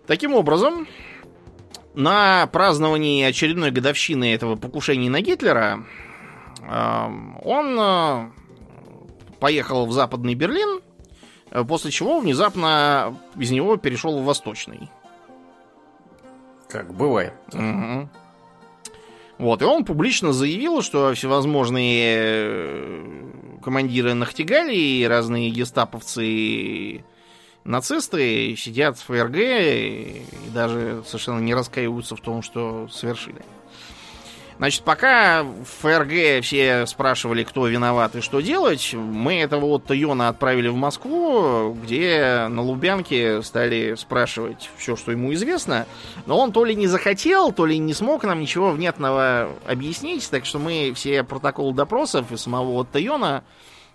Таким образом, на праздновании очередной годовщины этого покушения на Гитлера он э, поехал в Западный Берлин, э, после чего внезапно из него перешел в Восточный. Как бывает. Угу. Вот, и он публично заявил, что всевозможные э, командиры Нахтигали и разные гестаповцы и нацисты сидят в ФРГ и даже совершенно не раскаиваются в том, что совершили. Значит, пока в ФРГ все спрашивали, кто виноват и что делать, мы этого вот Йона отправили в Москву, где на Лубянке стали спрашивать все, что ему известно. Но он то ли не захотел, то ли не смог нам ничего внятного объяснить, так что мы все протоколы допросов и самого Отто Йона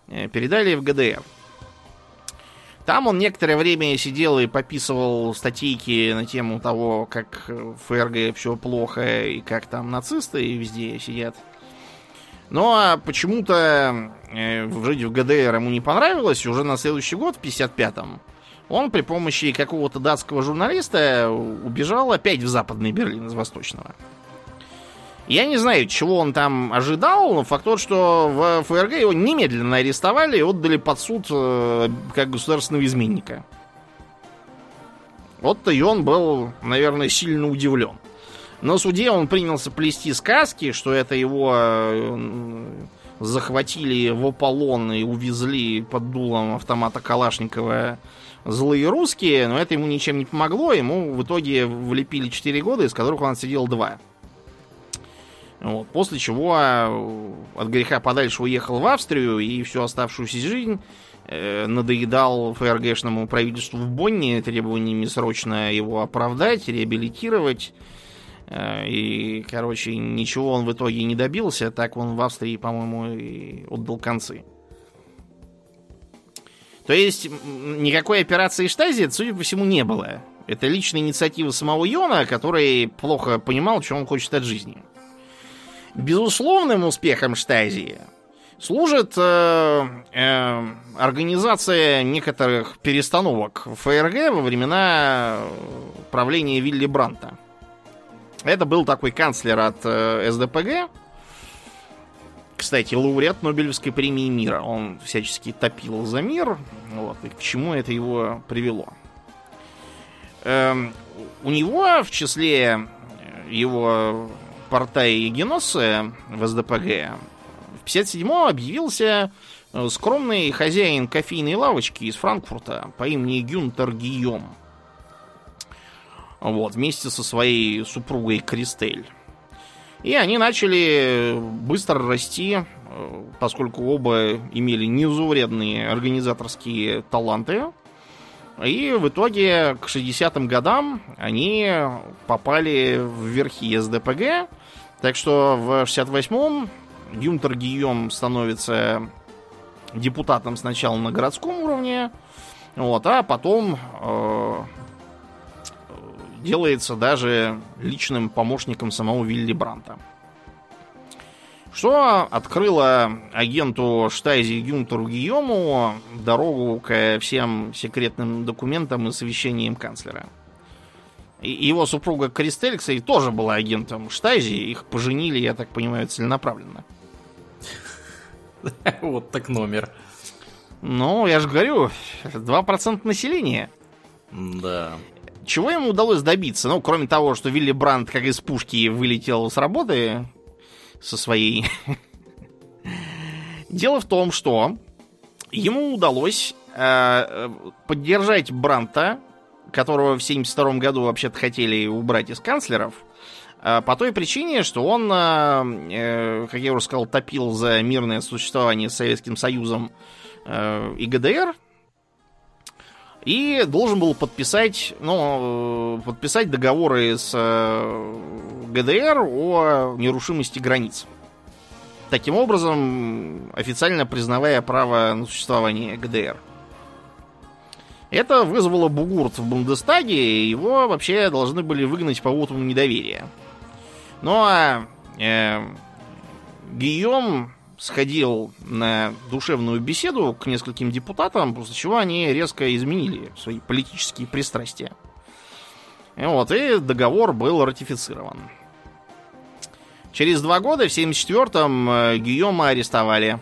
э, передали в ГДР. Там он некоторое время сидел и пописывал статейки на тему того, как в ФРГ все плохо и как там нацисты везде сидят. Ну а почему-то э, жить в ГДР ему не понравилось. Уже на следующий год, в 55-м, он при помощи какого-то датского журналиста убежал опять в Западный Берлин из Восточного. Я не знаю, чего он там ожидал, но факт тот, что в ФРГ его немедленно арестовали и отдали под суд э, как государственного изменника. Вот-то и он был, наверное, сильно удивлен. На суде он принялся плести сказки, что это его э, захватили в Аполлон и увезли под дулом автомата Калашникова злые русские, но это ему ничем не помогло. Ему в итоге влепили 4 года, из которых он сидел 2. Вот, после чего э, от греха подальше уехал в Австрию и всю оставшуюся жизнь э, надоедал ФРГшному правительству в Бонне требованиями срочно его оправдать, реабилитировать. Э, и, короче, ничего он в итоге не добился. Так он в Австрии, по-моему, и отдал концы. То есть никакой операции Штази, судя по всему, не было. Это личная инициатива самого Йона, который плохо понимал, что он хочет от жизни. Безусловным успехом Штази служит э, э, организация некоторых перестановок в ФРГ во времена правления Вилли Бранта. Это был такой канцлер от э, СДПГ, кстати, лауреат Нобелевской премии мира. Он всячески топил за мир. Вот, и к чему это его привело? Эм, у него в числе его порта и геносы в СДПГ в 57-м объявился э, скромный хозяин кофейной лавочки из Франкфурта по имени Гюнтер Гийом. Вот, вместе со своей супругой Кристель. И они начали быстро расти, э, поскольку оба имели незаурядные организаторские таланты. И в итоге к 60-м годам они попали в верхи СДПГ. Так что в 68-м Гюнтер Гийом становится депутатом сначала на городском уровне, вот, а потом э, делается даже личным помощником самого Вилли Бранта. Что открыло агенту Штайзи Гюнтеру Гийому дорогу к всем секретным документам и совещаниям канцлера. И его супруга Кристель, кстати, тоже была агентом Штайзи. Их поженили, я так понимаю, целенаправленно. Вот так номер. Ну, я же говорю, 2% населения. Да. Чего ему удалось добиться? Ну, кроме того, что Вилли Брандт как из пушки вылетел с работы со своей. Дело в том, что ему удалось э, поддержать Бранта, которого в 72 году вообще-то хотели убрать из канцлеров, э, по той причине, что он, э, э как я уже сказал, топил за мирное существование с Советским Союзом и ГДР, и должен был подписать, ну, подписать договоры с ГДР о нерушимости границ. Таким образом, официально признавая право на существование ГДР. Это вызвало бугурт в Бундестаге, его вообще должны были выгнать по воту недоверия. Ну а э, Гийом сходил на душевную беседу к нескольким депутатам, после чего они резко изменили свои политические пристрастия. И вот, и договор был ратифицирован. Через два года, в 74-м, э, Гийома арестовали.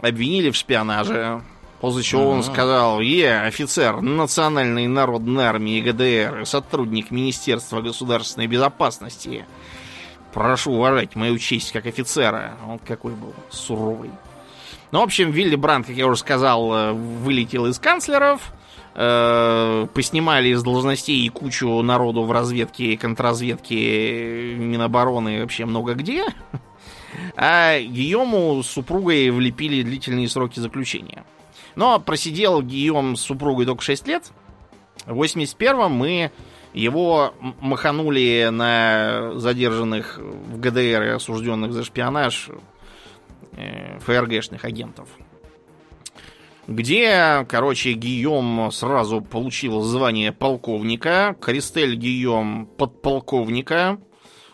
Обвинили в шпионаже. После чего ага. он сказал, я офицер Национальной народной армии ГДР, сотрудник Министерства государственной безопасности. Прошу уважать мою честь как офицера. Он какой был суровый. Ну, в общем, Вилли Брандт, как я уже сказал, э, вылетел из канцлеров. Э, поснимали из должностей и кучу народу в разведке, контрразведке, Минобороны, вообще много где. А Гийому с супругой влепили длительные сроки заключения. Но просидел Гийом с супругой только 6 лет. В 81-м мы его маханули на задержанных в ГДР и осужденных за шпионаж э, ФРГшных агентов. Где, короче, Гийом сразу получил звание полковника, Кристель Гийом подполковника.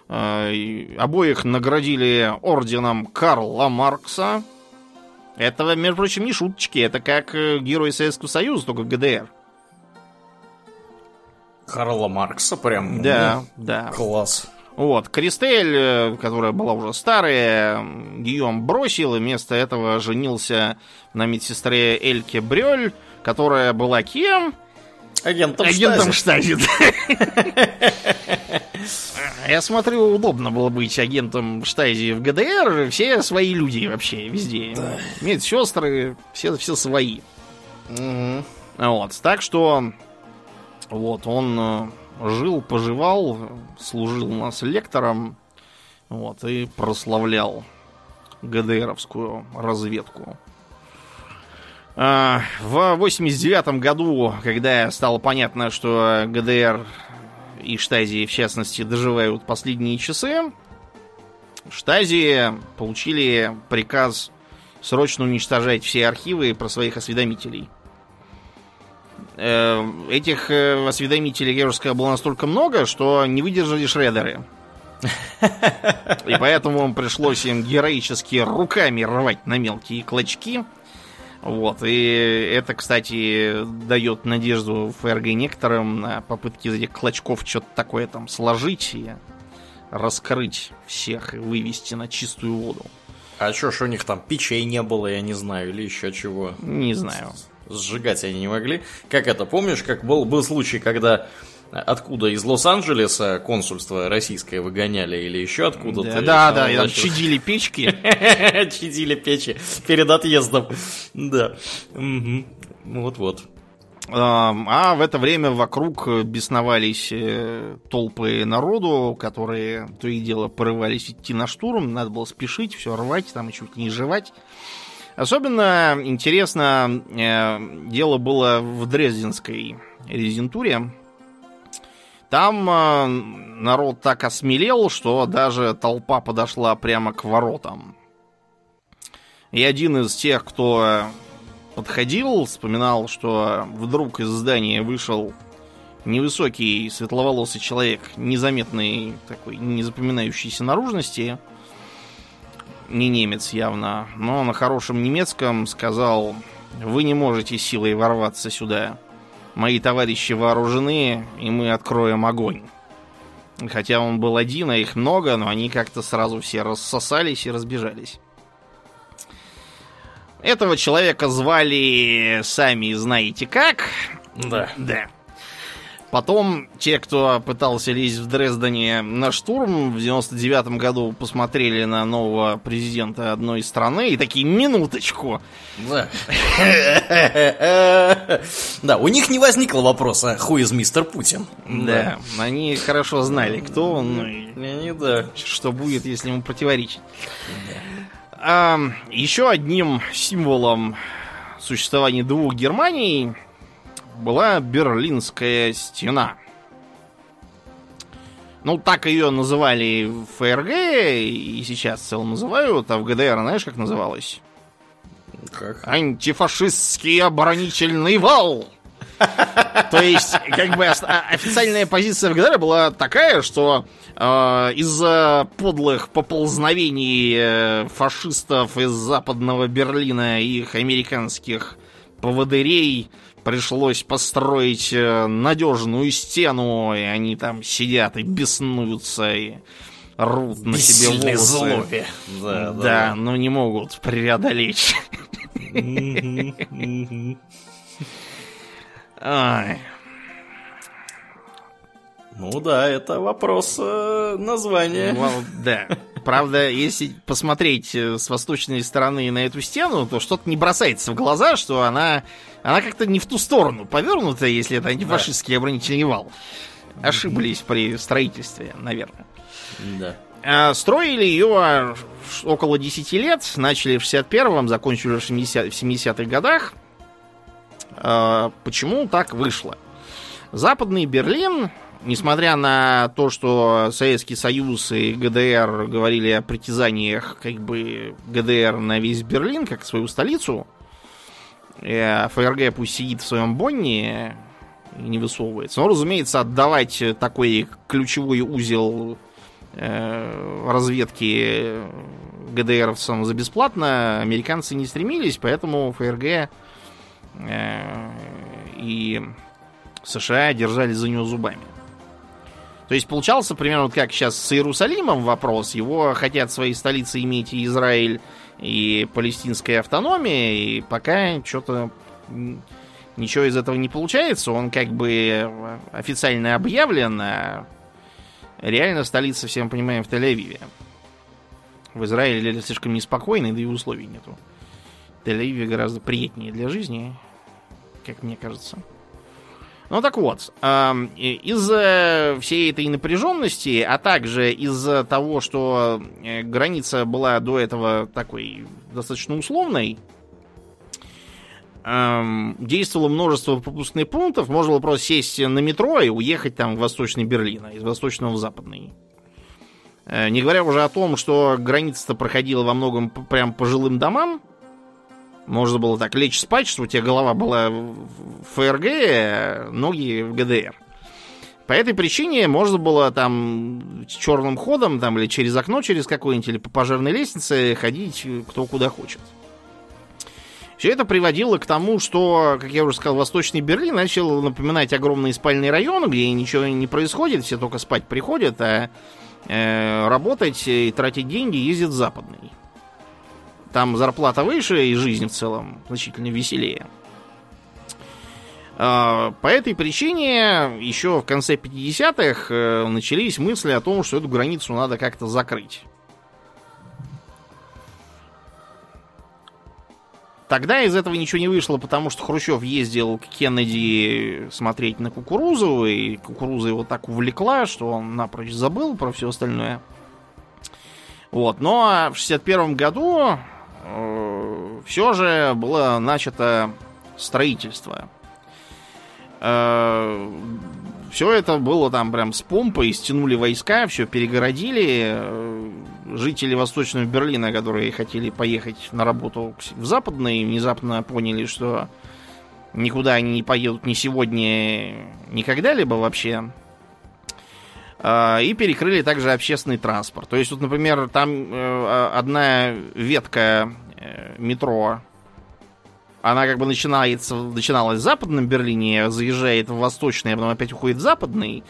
Э, обоих наградили орденом Карла Маркса. Это, между прочим, не шуточки, это как э, герой Советского Союза, только ГДР. Карла Маркса прям. Да, ну, да. Класс. Вот, Кристель, э, которая была уже старая, Гийом бросил и вместо этого женился на медсестре Эльке Брёль, которая была кем? Агентом, Агентом Штази. Я смотрю, удобно было быть агентом Штази в ГДР. Все свои люди вообще везде. Да. Медсестры, все, все свои. Угу. Вот, так что вот, он э, жил, поживал, служил у нас лектором, вот, и прославлял ГДРовскую разведку. А, в 89 году, когда стало понятно, что ГДР и Штази, в частности, доживают последние часы, Штази получили приказ срочно уничтожать все архивы про своих осведомителей – Э, этих э, осведомителей, я уже сказал, было настолько много, что не выдержали шредеры. И поэтому пришлось им героически руками рвать на мелкие клочки. Вот, и это, кстати, дает надежду ФРГ некоторым на попытки из этих клочков что-то такое там сложить и раскрыть всех и вывести на чистую воду. А чё ж у них там печей не было, я не знаю, или еще чего? Не знаю. Сжигать они не могли. Как это, помнишь, как был, был случай, когда откуда из Лос-Анджелеса консульство российское выгоняли или еще откуда-то. Да, да, да, и там чадили печки. Чадили печи перед отъездом. Да. Вот-вот. А в это время вокруг бесновались э, толпы народу, которые то и дело порывались идти на штурм. Надо было спешить, все рвать, там чуть не жевать. Особенно интересно э, дело было в Дрезденской резидентуре. Там э, народ так осмелел, что даже толпа подошла прямо к воротам. И один из тех, кто подходил, вспоминал, что вдруг из здания вышел невысокий светловолосый человек, незаметный такой, не запоминающийся наружности, не немец явно, но на хорошем немецком сказал, вы не можете силой ворваться сюда. Мои товарищи вооружены, и мы откроем огонь. Хотя он был один, а их много, но они как-то сразу все рассосались и разбежались. Этого человека звали сами знаете как. Да. Да. Потом те, кто пытался лезть в Дрездене на штурм в 99 году, посмотрели на нового президента одной страны и такие, минуточку. Да. Да, у них не возникло вопроса, хуй из мистер Путин. Да, они хорошо знали, кто он, ну и Они, да. что будет, если ему противоречить. А, еще одним символом существования двух Германий была Берлинская стена. Ну, так ее называли в ФРГ, и сейчас в целом называют, а в ГДР, знаешь, как называлось? Как? Антифашистский оборонительный вал. То есть, как бы а- официальная позиция в ГДР была такая, что э, из-за подлых поползновений э, фашистов из западного Берлина и их американских поводырей пришлось построить э, надежную стену, и они там сидят и беснуются, и рвут на себе волосы. злобе. Да, Да, но не могут преодолеть. Ну да, это вопрос э, названия. Ну, да. Правда, если посмотреть э, с восточной стороны на эту стену, то что-то не бросается в глаза, что она, она как-то не в ту сторону повернута, если это антифашистский оборонительный вал. Ошиблись при строительстве, наверное. Да. А, Строили ее около 10 лет, начали в 61-м, закончили в 70 в 70-х годах. А, Почему так вышло? Западный Берлин, несмотря на то, что Советский Союз и ГДР говорили о притязаниях как бы ГДР на весь Берлин, как свою столицу, ФРГ пусть сидит в своем Бонне и не высовывается. Но, разумеется, отдавать такой ключевой узел э, разведки ГДРовцам за бесплатно американцы не стремились, поэтому ФРГ э, и США держались за него зубами. То есть получался примерно вот как сейчас с Иерусалимом вопрос. Его хотят своей столицей иметь и Израиль, и палестинская автономия, и пока что-то ничего из этого не получается. Он как бы официально объявлен, а реально столица, все мы понимаем, в Тель-Авиве. В Израиле слишком неспокойно, да и условий нету. Тель-Авиве гораздо приятнее для жизни, как мне кажется. Ну так вот, из-за всей этой напряженности, а также из-за того, что э, граница была до этого такой достаточно условной, действовало множество пропускных пунктов, можно было просто сесть на метро и уехать там в Восточный Берлин, а из Восточного в Западный. Э, Не говоря уже о том, что граница-то проходила во многом прям по жилым домам, можно было так лечь спать, что у тебя голова была в ФРГ, а ноги в ГДР. По этой причине можно было там черным ходом, там, или через окно, через какое-нибудь, или по пожарной лестнице ходить э, кто куда хочет. Все это приводило к тому, что, как я уже сказал, Восточный Берлин начал напоминать огромный спальный район, где ничего не происходит, все только спать приходят, а э, работать и тратить деньги ездит западный. Там зарплата выше и жизнь в целом значительно веселее. Э, по этой причине еще в конце 50-х э, начались мысли о том, что эту границу надо как-то закрыть. Тогда из этого ничего не вышло, потому что Хрущев ездил к Кеннеди смотреть на кукурузу, и кукуруза его так увлекла, что он напрочь забыл про все остальное. Вот. Но в 61 году все же было начато строительство. Э, все это было там прям с помпой, стянули войска, все перегородили. Э, жители Восточного Берлина, которые хотели поехать на работу в Западный, внезапно поняли, что никуда они не поедут ни сегодня, ни когда-либо вообще. А, и перекрыли также общественный транспорт. То есть, вот, например, там э, одна ветка э, метро, она как бы начинается, начиналась в Западном Берлине, заезжает в Восточный, а потом опять уходит в Западный.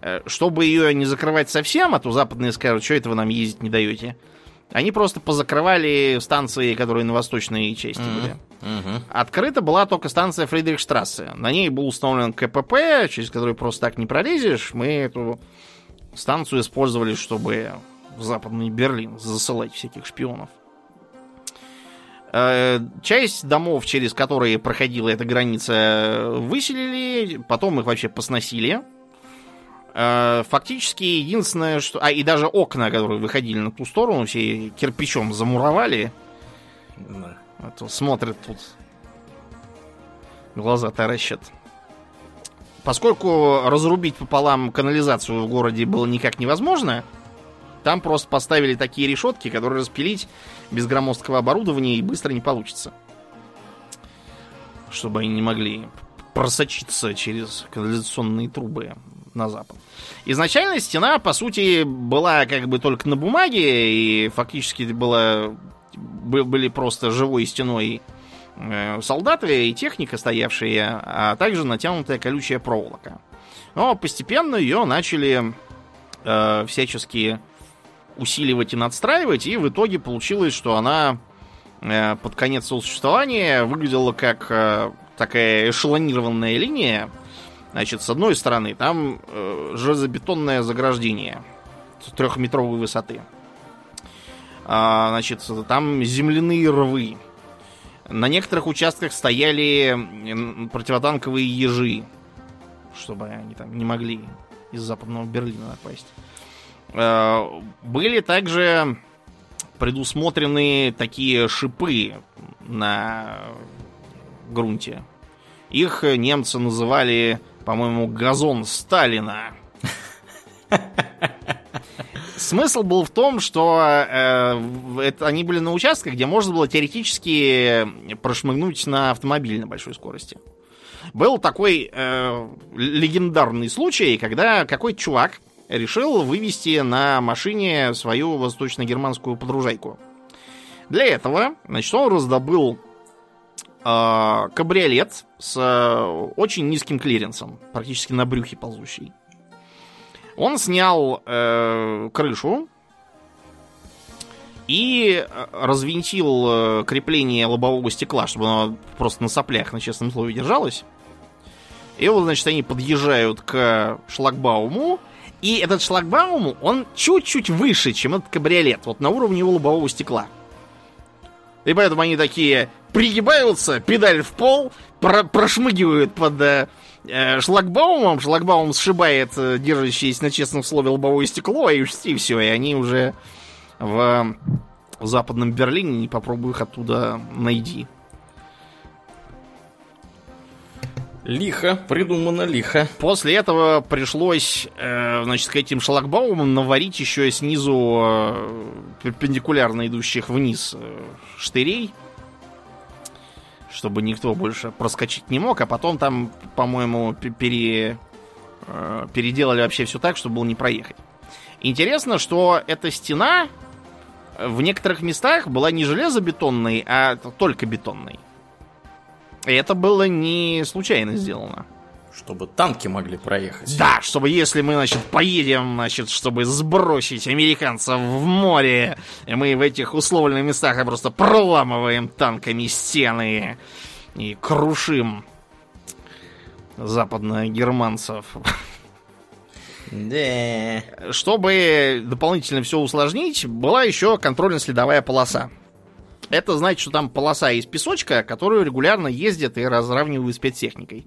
Э, чтобы ее не закрывать совсем, а то западные скажут, что это вы нам ездить не даете. Они просто позакрывали станции, которые на восточной части mm-hmm. были. Mm-hmm. Открыта была только станция Фридрихштрассе. На ней был установлен КПП, через который просто так не пролезешь. Мы эту станцию использовали, чтобы в западный Берлин засылать всяких шпионов. Э, часть домов, через которые проходила эта граница, выселили, потом их вообще посносили. Э, фактически единственное, что... А, и даже окна, которые выходили на ту сторону, все кирпичом замуровали. Да. А то смотрят тут. Глаза таращат. Поскольку разрубить пополам канализацию в городе было никак невозможно, там просто поставили такие решетки, которые распилить без громоздкого оборудования и быстро не получится. Чтобы они не могли просочиться через канализационные трубы на запад. Изначально стена, по сути, была как бы только на бумаге, и фактически была, были просто живой стеной солдаты и техника стоявшие, а также натянутая колючая проволока. Но постепенно ее начали э, всячески усиливать и надстраивать, и в итоге получилось, что она э, под конец существования выглядела как э, такая эшелонированная линия, Значит, с одной стороны, там э, железобетонное заграждение трехметровой высоты. А, значит, там земляные рвы. На некоторых участках стояли противотанковые ежи, чтобы они там не могли из западного Берлина напасть. А, были также предусмотрены такие шипы на грунте. Их немцы называли по-моему, газон Сталина. Смысл был в том, что э, это, они были на участках, где можно было теоретически прошмыгнуть на автомобиле на большой скорости. Был такой э, легендарный случай, когда какой-то чувак решил вывести на машине свою восточно-германскую подружайку. Для этого, значит, он раздобыл э, кабриолет с э, очень низким клиренсом, практически на брюхе ползущий. Он снял э, крышу и э, развинтил э, крепление лобового стекла, чтобы оно просто на соплях, на честном слове, держалось. И вот, значит, они подъезжают к шлагбауму, и этот шлагбаум, он чуть-чуть выше, чем этот кабриолет, вот на уровне его лобового стекла. И поэтому они такие пригибаются, педаль в пол, про прошмыгивают под э, шлагбаумом, шлагбаум сшибает э, держащееся на честном слове лобовое стекло, и, и все, и они уже в западном Берлине, не попробуй их оттуда найди. Лихо, придумано лихо. После этого пришлось, э, значит, к этим шлагбаумам наварить еще снизу э, перпендикулярно идущих вниз э, штырей, чтобы никто больше проскочить не мог, а потом там, по-моему, пере, э, переделали вообще все так, чтобы было не проехать. Интересно, что эта стена в некоторых местах была не железобетонной, а только бетонной. И это было не случайно сделано. Чтобы танки могли проехать. Да, чтобы если мы, значит, поедем, значит, чтобы сбросить американцев в море, мы в этих условленных местах просто проламываем танками стены и крушим западно-германцев. Да. Чтобы дополнительно все усложнить, была еще контрольно-следовая полоса. Это значит, что там полоса из песочка, которую регулярно ездят и разравнивают спецтехникой.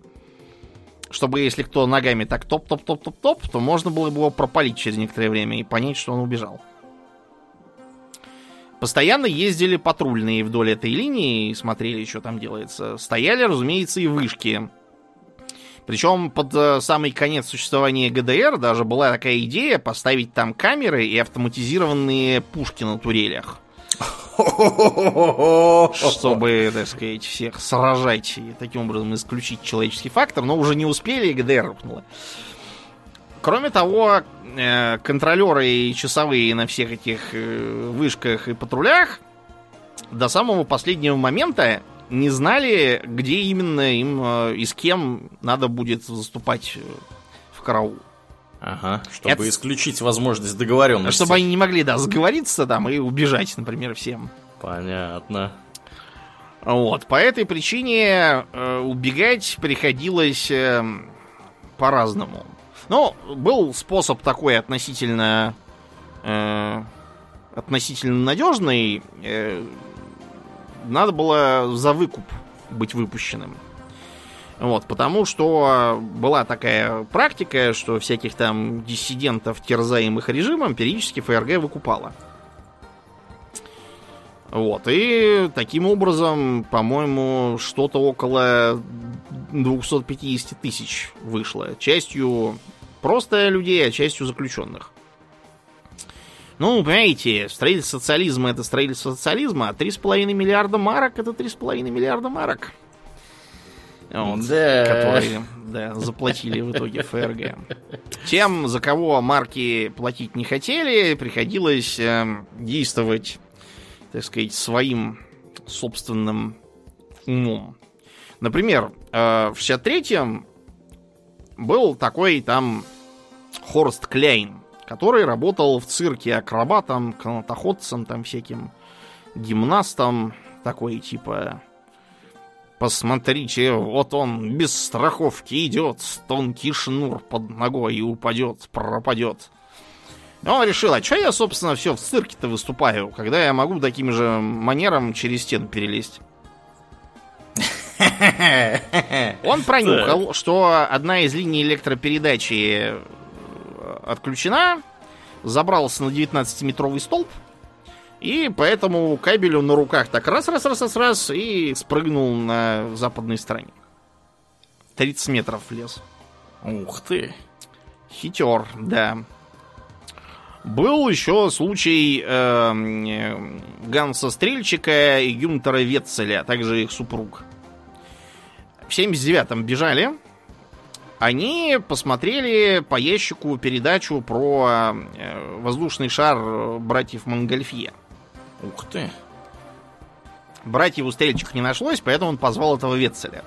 Чтобы если кто ногами так топ-топ-топ-топ-топ, то можно было бы его пропалить через некоторое время и понять, что он убежал. Постоянно ездили патрульные вдоль этой линии и смотрели, что там делается. Стояли, разумеется, и вышки. Причем под э, самый конец существования ГДР даже была такая идея поставить там камеры и автоматизированные пушки на турелях. Чтобы, так сказать, всех сражать и таким образом исключить человеческий фактор, но уже не успели, и ГДР рухнула. Кроме того, э, контролеры и часовые на всех этих э, вышках и патрулях до самого последнего момента не знали, где именно им э, и с кем надо будет заступать в караул. Ага, чтобы Это... исключить возможность договоренности. Чтобы они не могли, да, сговориться там и убежать, например, всем. Понятно. Вот, по этой причине э, убегать приходилось э, по-разному. Ну, был способ такой относительно э, относительно надежный. Э, надо было за выкуп быть выпущенным. Вот, потому что была такая практика, что всяких там диссидентов, терзаемых режимом, периодически ФРГ выкупала. Вот, и таким образом, по-моему, что-то около 250 тысяч вышло. Частью просто людей, а частью заключенных. Ну, понимаете, строительство социализма это строительство социализма, а 3,5 миллиарда марок это 3,5 миллиарда марок. Да. Которые да, заплатили в итоге ФРГ. Тем, за кого марки платить не хотели, приходилось э, действовать, так сказать, своим собственным умом. Например, э, в 63-м был такой там Хорст Кляйн, который работал в цирке акробатом, канатоходцем, там всяким гимнастом, такой типа Посмотрите, вот он без страховки идет, тонкий шнур под ногой и упадет, пропадет. Он решил, а что я, собственно, все в цирке-то выступаю, когда я могу таким же манером через стену перелезть? Он пронюхал, что одна из линий электропередачи отключена, забрался на 19-метровый столб, и по этому кабелю на руках так раз-раз-раз-раз-раз и спрыгнул на западной стороне. 30 метров влез. Ух ты. Хитер, да. Был еще случай э, Ганса Стрельчика и Гюнтера Ветцеля, а также их супруг. В 79-м бежали. Они посмотрели по ящику передачу про э, воздушный шар братьев Монгольфье. Ух ты. Братьев у стрельчиков не нашлось, поэтому он позвал этого Ветцеля.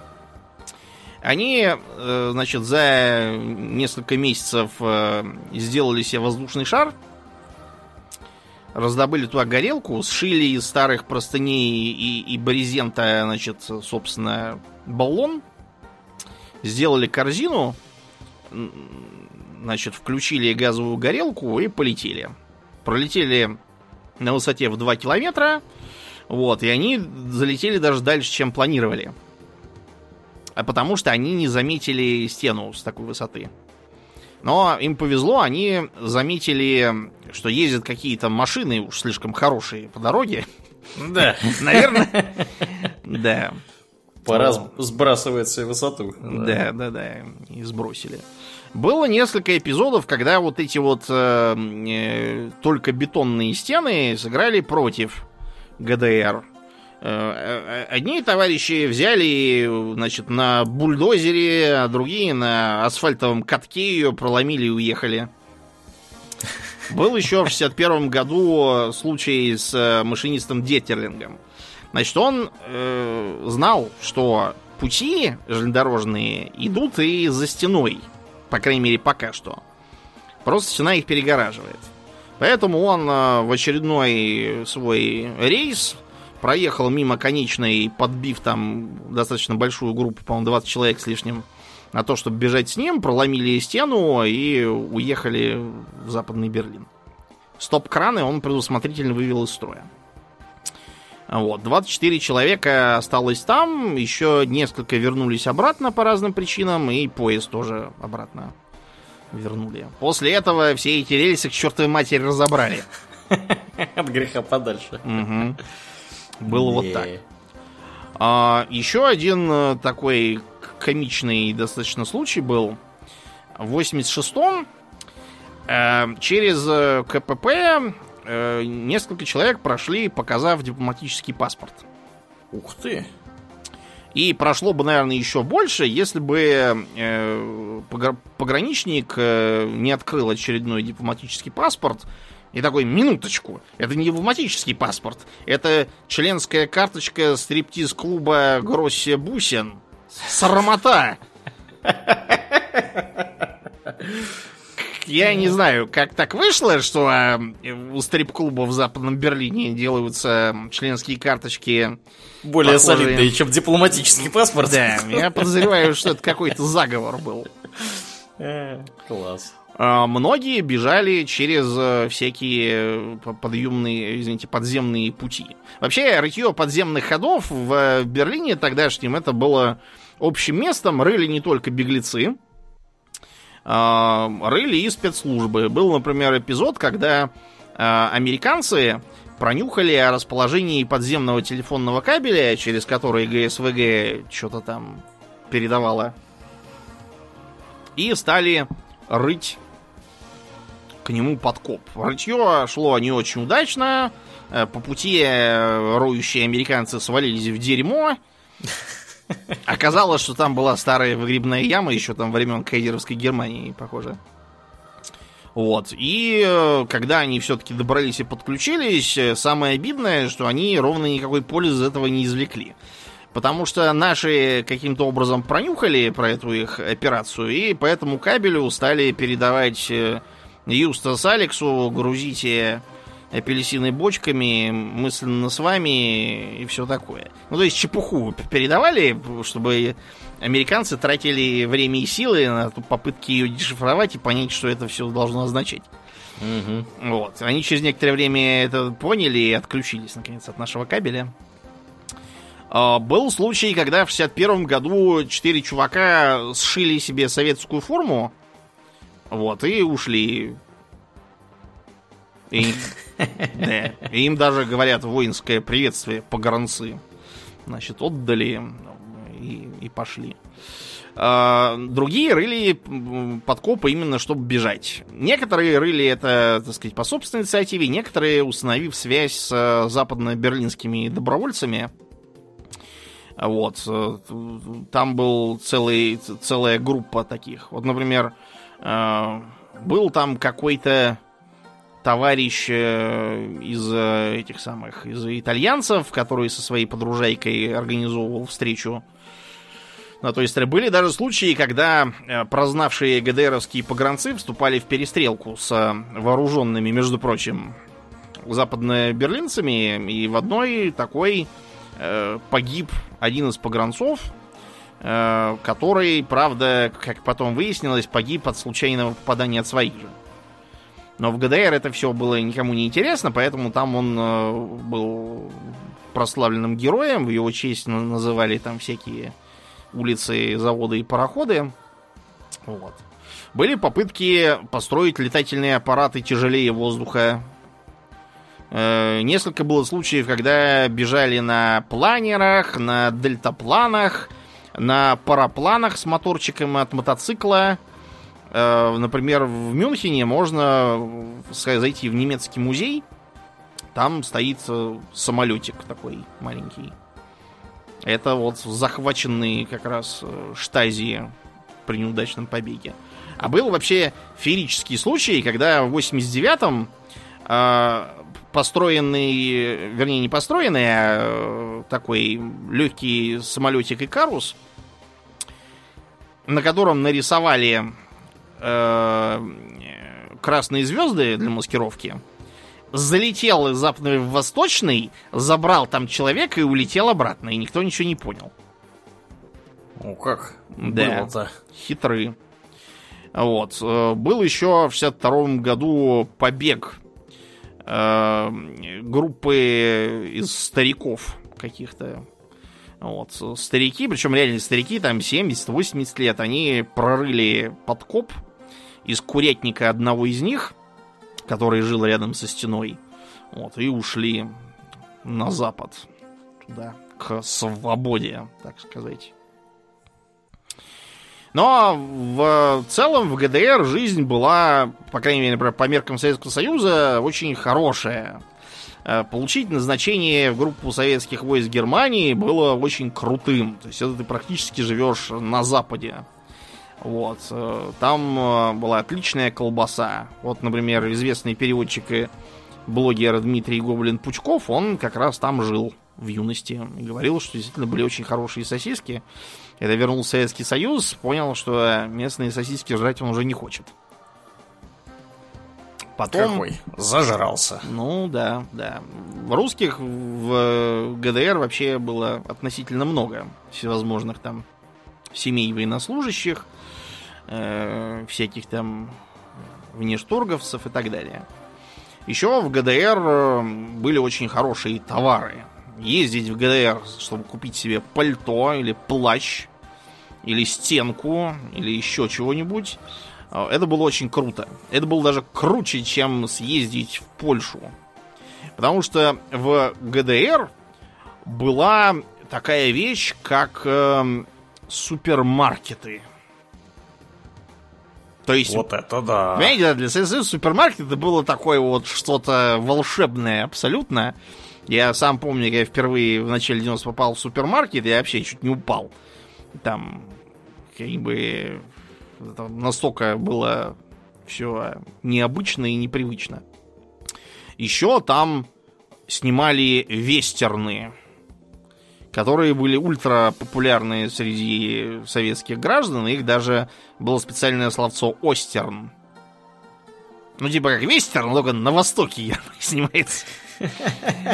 Они, э, значит, за несколько месяцев э, сделали себе воздушный шар, раздобыли туда горелку, сшили из старых простыней и, и брезента, значит, собственно, баллон, сделали корзину, значит, включили газовую горелку и полетели. Пролетели на высоте в 2 километра. Вот, и они залетели даже дальше, чем планировали. А потому что они не заметили стену с такой высоты. Но им повезло, они заметили, что ездят какие-то машины уж слишком хорошие по дороге. Да. Наверное. Да. Пора сбрасывать свою высоту. Да, да, да. И сбросили. Было несколько эпизодов, когда вот эти вот э, э, только бетонные стены сыграли против ГДР. Э, э, одни товарищи взяли, значит, на бульдозере, а другие на асфальтовом катке ее проломили и уехали. Был еще в 61 году случай с машинистом Детерлингом. Значит, он э, знал, что пути железнодорожные идут и за стеной. По крайней мере, пока что. Просто стена их перегораживает. Поэтому он э, в очередной свой рейс проехал мимо конечной, подбив там достаточно большую группу, по-моему, 20 человек с лишним, на то, чтобы бежать с ним, проломили стену и уехали в Западный Берлин. Стоп-краны он предусмотрительно вывел из строя. Вот, 24 человека осталось там, еще несколько вернулись обратно по разным причинам, и поезд тоже обратно вернули. После этого все эти рельсы к чертовой матери разобрали. От греха подальше. Угу. Было вот так. А, еще один э, такой комичный достаточно случай был. В 86-м э, через э, КПП э, несколько человек прошли, показав дипломатический паспорт. Ух ты! И прошло бы, наверное, еще больше, если бы э, пограничник э, не открыл очередной дипломатический паспорт и такой, минуточку, это не дипломатический паспорт, это членская карточка стриптиз-клуба Гроссия Бусин. Срамота! Я не знаю, как так вышло, что а, у стрип-клуба в Западном Берлине делаются членские карточки более похожие... солидные, чем дипломатический паспорт. Да, я подозреваю, что это какой-то заговор был. Э, класс. А, многие бежали через э, всякие э, подъемные, извините, подземные пути. Вообще, рытье подземных ходов в Берлине тогдашнем это было общим местом. Рыли не только беглецы, а, рыли и спецслужбы. Был, например, эпизод, когда а, американцы пронюхали о расположении подземного телефонного кабеля, через который ГСВГ что-то там передавала. И стали рыть к нему подкоп. Рытье шло не очень удачно. Э, по пути э, роющие американцы свалились в дерьмо. Оказалось, что там была старая выгребная яма еще там времен Кайзеровской Германии, похоже. Вот. И э, когда они все-таки добрались и подключились, самое обидное, что они ровно никакой пользы из этого не извлекли. Потому что наши каким-то образом пронюхали про эту их операцию, и по этому кабелю стали передавать Юстас Алексу, грузите апельсины бочками, мысленно с вами и все такое. Ну, то есть чепуху передавали, чтобы американцы тратили время и силы на попытки ее дешифровать и понять, что это все должно означать. Угу. Вот. Они через некоторое время это поняли и отключились, наконец, от нашего кабеля. А, был случай, когда в 61 году четыре чувака сшили себе советскую форму, вот, и ушли. И, да, и им даже говорят воинское приветствие погранцы. Значит, отдали и, и пошли. А, другие рыли подкопы именно чтобы бежать. Некоторые рыли это, так сказать, по собственной инициативе, некоторые установив связь с западно-берлинскими добровольцами. Вот. Там был целый, целая группа таких. Вот, например, Э, был там какой-то товарищ э, из э, этих самых, из итальянцев, который со своей подружайкой организовывал встречу. Ну, то есть были даже случаи, когда прознавшие ГДРовские погранцы вступали в перестрелку с вооруженными, между прочим, западно-берлинцами, и в одной такой э, погиб один из погранцов, Э, который, правда, как потом выяснилось, погиб от случайного попадания от своих же. Но в ГДР это все было никому не интересно, поэтому там он э, был прославленным героем, в его честь называли там всякие улицы, заводы и пароходы. Вот. Были попытки построить летательные аппараты тяжелее воздуха. Э, несколько было случаев, когда бежали на планерах, на дельтапланах, на парапланах с моторчиком от мотоцикла. Э, например, в Мюнхене можно зайти в немецкий музей. Там стоит э, самолетик такой маленький. Это вот захваченный как раз э, штази при неудачном побеге. А был вообще феерический случай, когда в 89-м э, построенный, вернее, не построенный, а такой легкий самолетик Икарус на котором нарисовали красные звезды для маскировки, залетел из западный в восточный, забрал там человека и улетел обратно, и никто ничего не понял. Ну как? Да. Было-то. Хитры. Вот. Э, Был еще в 62 году побег э, группы из стариков каких-то. Вот. Старики, причем реально старики, там 70-80 лет, они прорыли подкоп из курятника одного из них, который жил рядом со стеной. Вот, и ушли на запад. Туда, к свободе, так сказать. Но в целом в ГДР жизнь была, по крайней мере, например, по меркам Советского Союза, очень хорошая. Э, Получить назначение в группу советских войск Германии было очень крутым. То есть это ты практически живешь на Западе. Вот. э, Там э, была отличная колбаса. Вот, например, известный переводчик и блогер Дмитрий Гоблин-Пучков, он как раз там жил в юности. И говорил, что действительно были очень хорошие сосиски. Когда вернулся Советский Союз, понял, что местные сосиски жрать он уже не хочет. Потом... Какой? Зажрался. Ну да, да. В русских в ГДР вообще было относительно много всевозможных там семей военнослужащих, э, всяких там внешторговцев и так далее. Еще в ГДР э, были очень хорошие товары. Ездить в ГДР, чтобы купить себе пальто или плащ, или стенку, или еще чего-нибудь, э, это было очень круто. Это было даже круче, чем съездить в Польшу. Потому что в ГДР была такая вещь, как э, супермаркеты. То есть, Вот это да. понимаете, для СССР супермаркет это было такое вот что-то волшебное абсолютно. Я сам помню, я впервые в начале 90 попал в супермаркет, я вообще чуть не упал. Там, как бы, настолько было все необычно и непривычно. Еще там снимали вестерны, которые были ультра популярны среди советских граждан. Их даже было специальное словцо «остерн». Ну, типа как вестерн, но только на Востоке снимается.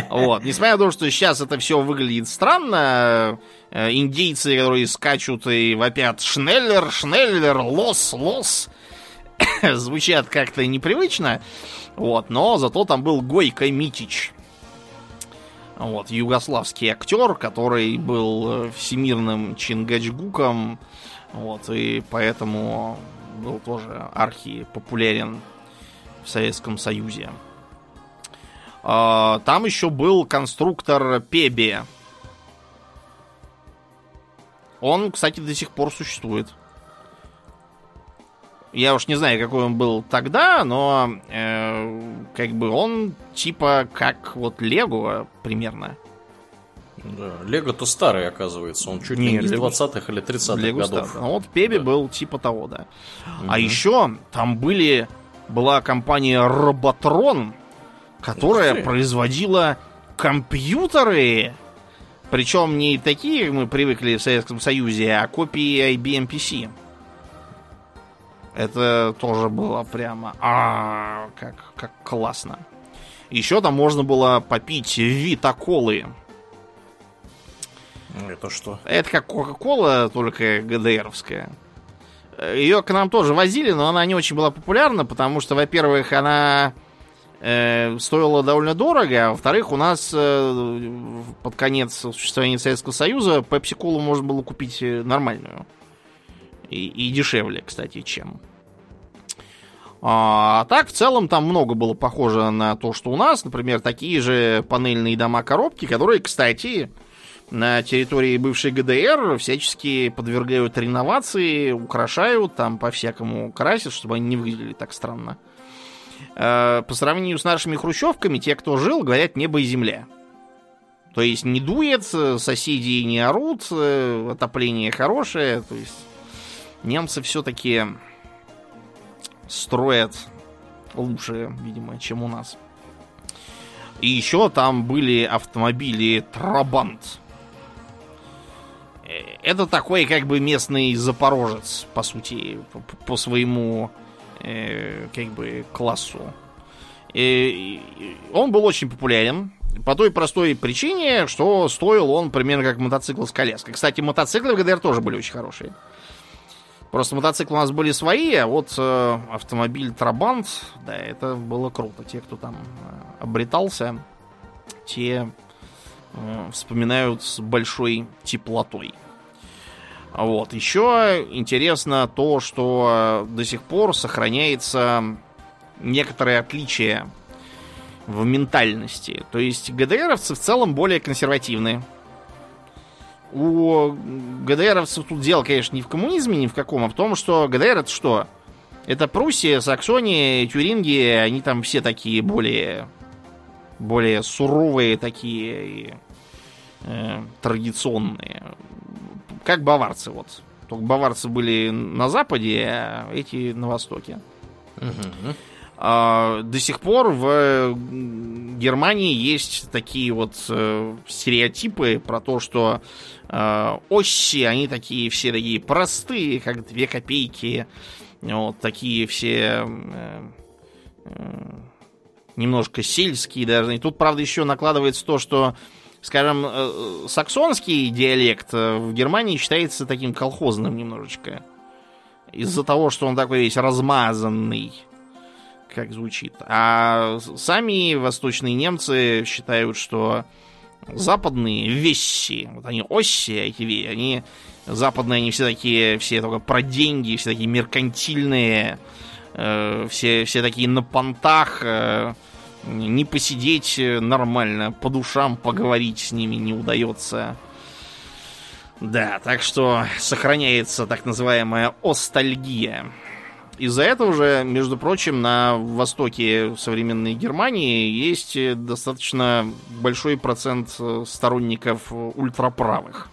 Вот. Несмотря на то, что сейчас это все выглядит странно, э, индейцы, которые скачут и вопят «Шнеллер, Шнеллер, лос, лос», звучат как-то непривычно, вот, но зато там был Гойко Митич. Вот, югославский актер, который был э, всемирным чингачгуком, вот, и поэтому был тоже архи популярен в Советском Союзе. А, Там еще был конструктор Пеби. Он, кстати, до сих пор существует. Я уж не знаю, какой он был тогда, но э, как бы он типа как вот Лего примерно. Да, Лего-то старый, оказывается. Он чуть ли Не, не из Лего- 20-х или 30-х Лего годов. Star. Ну вот Пеби Да. был типа того, да. А Мгм. еще там были была компания Роботрон, которая Ух производила компьютеры. Причем не такие, мы привыкли в Советском Союзе, а копии IBM PC. Это тоже было прямо а как, как классно. Еще там можно было попить Вита-колы. Это что? Это как Кока-Кола, только ГДРовская. Ее к нам тоже возили, но она не очень была популярна, потому что, во-первых, она э, стоила довольно дорого, а во-вторых, у нас э, под конец существования Советского Союза пепси-колу можно было купить э, нормальную. И, и дешевле, кстати, чем. А так, в целом, там много было похоже на то, что у нас. Например, такие же панельные дома-коробки, которые, кстати, на территории бывшей ГДР всячески подвергают реновации, украшают, там по-всякому красят, чтобы они не выглядели так странно. Э, По сравнению с нашими хрущевками, те, кто жил, говорят небо и земля. То есть не дует, соседи не орут, э, отопление хорошее. То есть немцы все-таки строят лучше, видимо, чем у нас. И еще там были автомобили Трабант. это такой как бы местный запорожец, по сути, по, своему э, как бы классу. И, и он был очень популярен по той простой причине, что стоил он примерно как мотоцикл с коляской. Кстати, мотоциклы в ГДР тоже были очень хорошие. Просто мотоциклы у нас были свои, а вот э, автомобиль Трабант, да, это было круто. Те, кто там э, обретался, те э, вспоминают с большой теплотой. Вот. Еще интересно то, что до сих пор сохраняется некоторое отличие в ментальности. То есть ГДРовцы в целом более консервативные. У ГДРовцев тут дело, конечно, не в коммунизме, ни в каком, а в том, что ГДР это что? Это Пруссия, Саксония, Тюрингия, они там все такие более более суровые такие э, традиционные. Как баварцы, вот. Только баварцы были на западе, а эти на востоке. Угу. А, до сих пор в Германии есть такие вот э, стереотипы про то, что оси, они такие все такие простые, как две копейки. Вот такие все э, э, немножко сельские даже. И тут, правда, еще накладывается то, что, скажем, э, саксонский диалект э, в Германии считается таким колхозным немножечко. Из-за того, что он такой весь размазанный как звучит. А сами восточные немцы считают, что западные вещи, вот они оси, эти они западные, они все такие, все только про деньги, все такие меркантильные, э, все, все такие на понтах, э, не посидеть нормально, по душам поговорить с ними не удается. Да, так что сохраняется так называемая остальгия. Из-за этого же, между прочим, на востоке современной Германии есть достаточно большой процент э, сторонников ультраправых.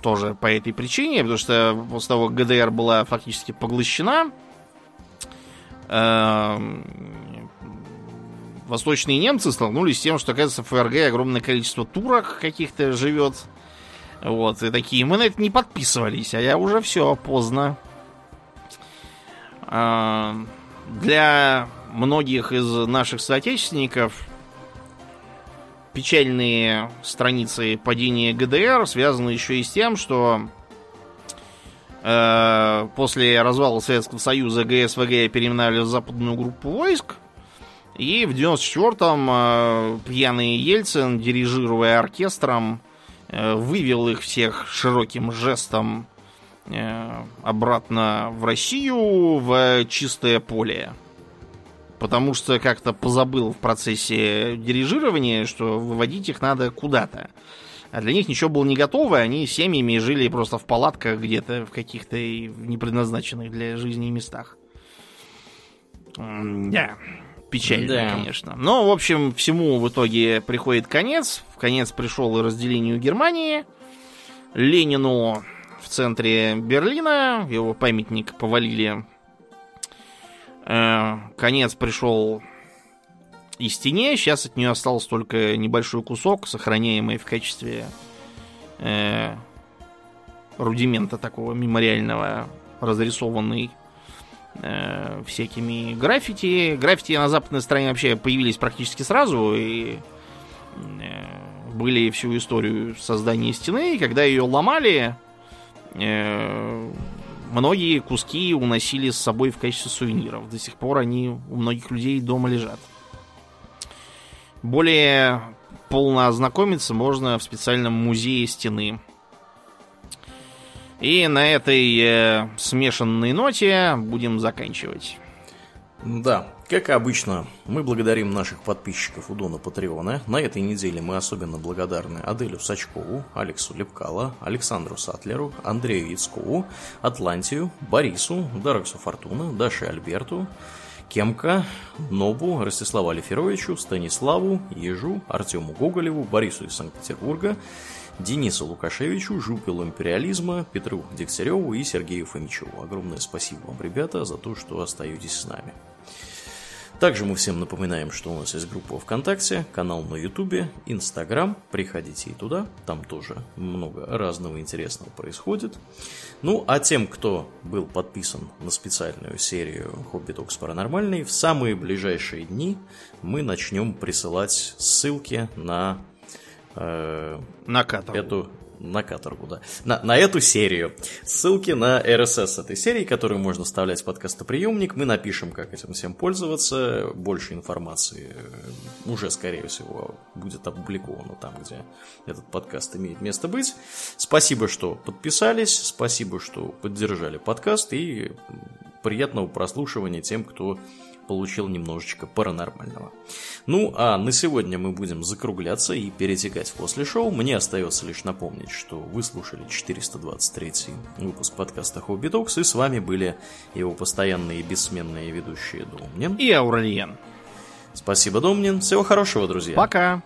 Тоже по этой причине, потому что после того, как ГДР была фактически поглощена, эм, восточные немцы столкнулись с тем, что, оказывается, в ФРГ огромное количество турок каких-то живет. Вот, и такие, мы на это не подписывались, а я уже все, поздно. А, для многих из наших соотечественников печальные страницы падения ГДР связаны еще и с тем, что э, после развала Советского Союза ГСВГ переименовали в западную группу войск, и в 94-м э, пьяный Ельцин, дирижируя оркестром, вывел их всех широким жестом э, обратно в Россию, в чистое поле. Потому что как-то позабыл в процессе дирижирования, что выводить их надо куда-то. А для них ничего было не готово, они семьями жили просто в палатках где-то в каких-то непредназначенных для жизни местах. Да печально, да. конечно. Но, в общем, всему в итоге приходит конец. В конец пришел и разделению Германии. Ленину в центре Берлина, его памятник повалили. Э, конец пришел и стене. Сейчас от нее остался только небольшой кусок, сохраняемый в качестве э, рудимента такого мемориального, разрисованный э, всякими граффити. Граффити на западной стороне вообще появились практически сразу и э, были всю историю создания стены. И когда ее ломали, э, многие куски уносили с собой в качестве сувениров. До сих пор они у многих людей дома лежат. Более полно ознакомиться можно в специальном музее стены и на этой э, смешанной ноте будем заканчивать. Да, как обычно, мы благодарим наших подписчиков у Дона Патреона. На этой неделе мы особенно благодарны Аделю Сачкову, Алексу Лепкало, Александру Сатлеру, Андрею Яцкову, Атлантию, Борису, Дараксу Фортуна, Даше Альберту, Кемка, Нобу, Ростиславу Алиферовичу, Станиславу, Ежу, Артему Гоголеву, Борису из Санкт-Петербурга, Денису Лукашевичу, Жупилу Империализма, Петру Дегтяреву и Сергею Фомичеву. Огромное спасибо вам, ребята, за то, что остаетесь с нами. Также мы всем напоминаем, что у нас есть группа ВКонтакте, канал на Ютубе, Инстаграм. Приходите и туда, там тоже много разного интересного происходит. Ну, а тем, кто был подписан на специальную серию Хобби Токс Паранормальный, в самые ближайшие дни мы начнем присылать ссылки на э, на эту на каторгу, да. На, на эту серию. Ссылки на RSS этой серии, которую можно вставлять в подкастоприемник. Мы напишем, как этим всем пользоваться. Больше информации э, уже, скорее всего, будет опубликовано там, где этот подкаст имеет место быть. Спасибо, что подписались. Спасибо, что поддержали подкаст. И приятного прослушивания тем, кто получил немножечко паранормального. Ну, а на сегодня мы будем закругляться и перетекать после шоу. Мне остается лишь напомнить, что вы слушали 423 выпуск подкаста Хобби Докс, и с вами были его постоянные и бессменные ведущие Домнин и Ауральен. Спасибо, Домнин. Всего хорошего, друзья. Пока.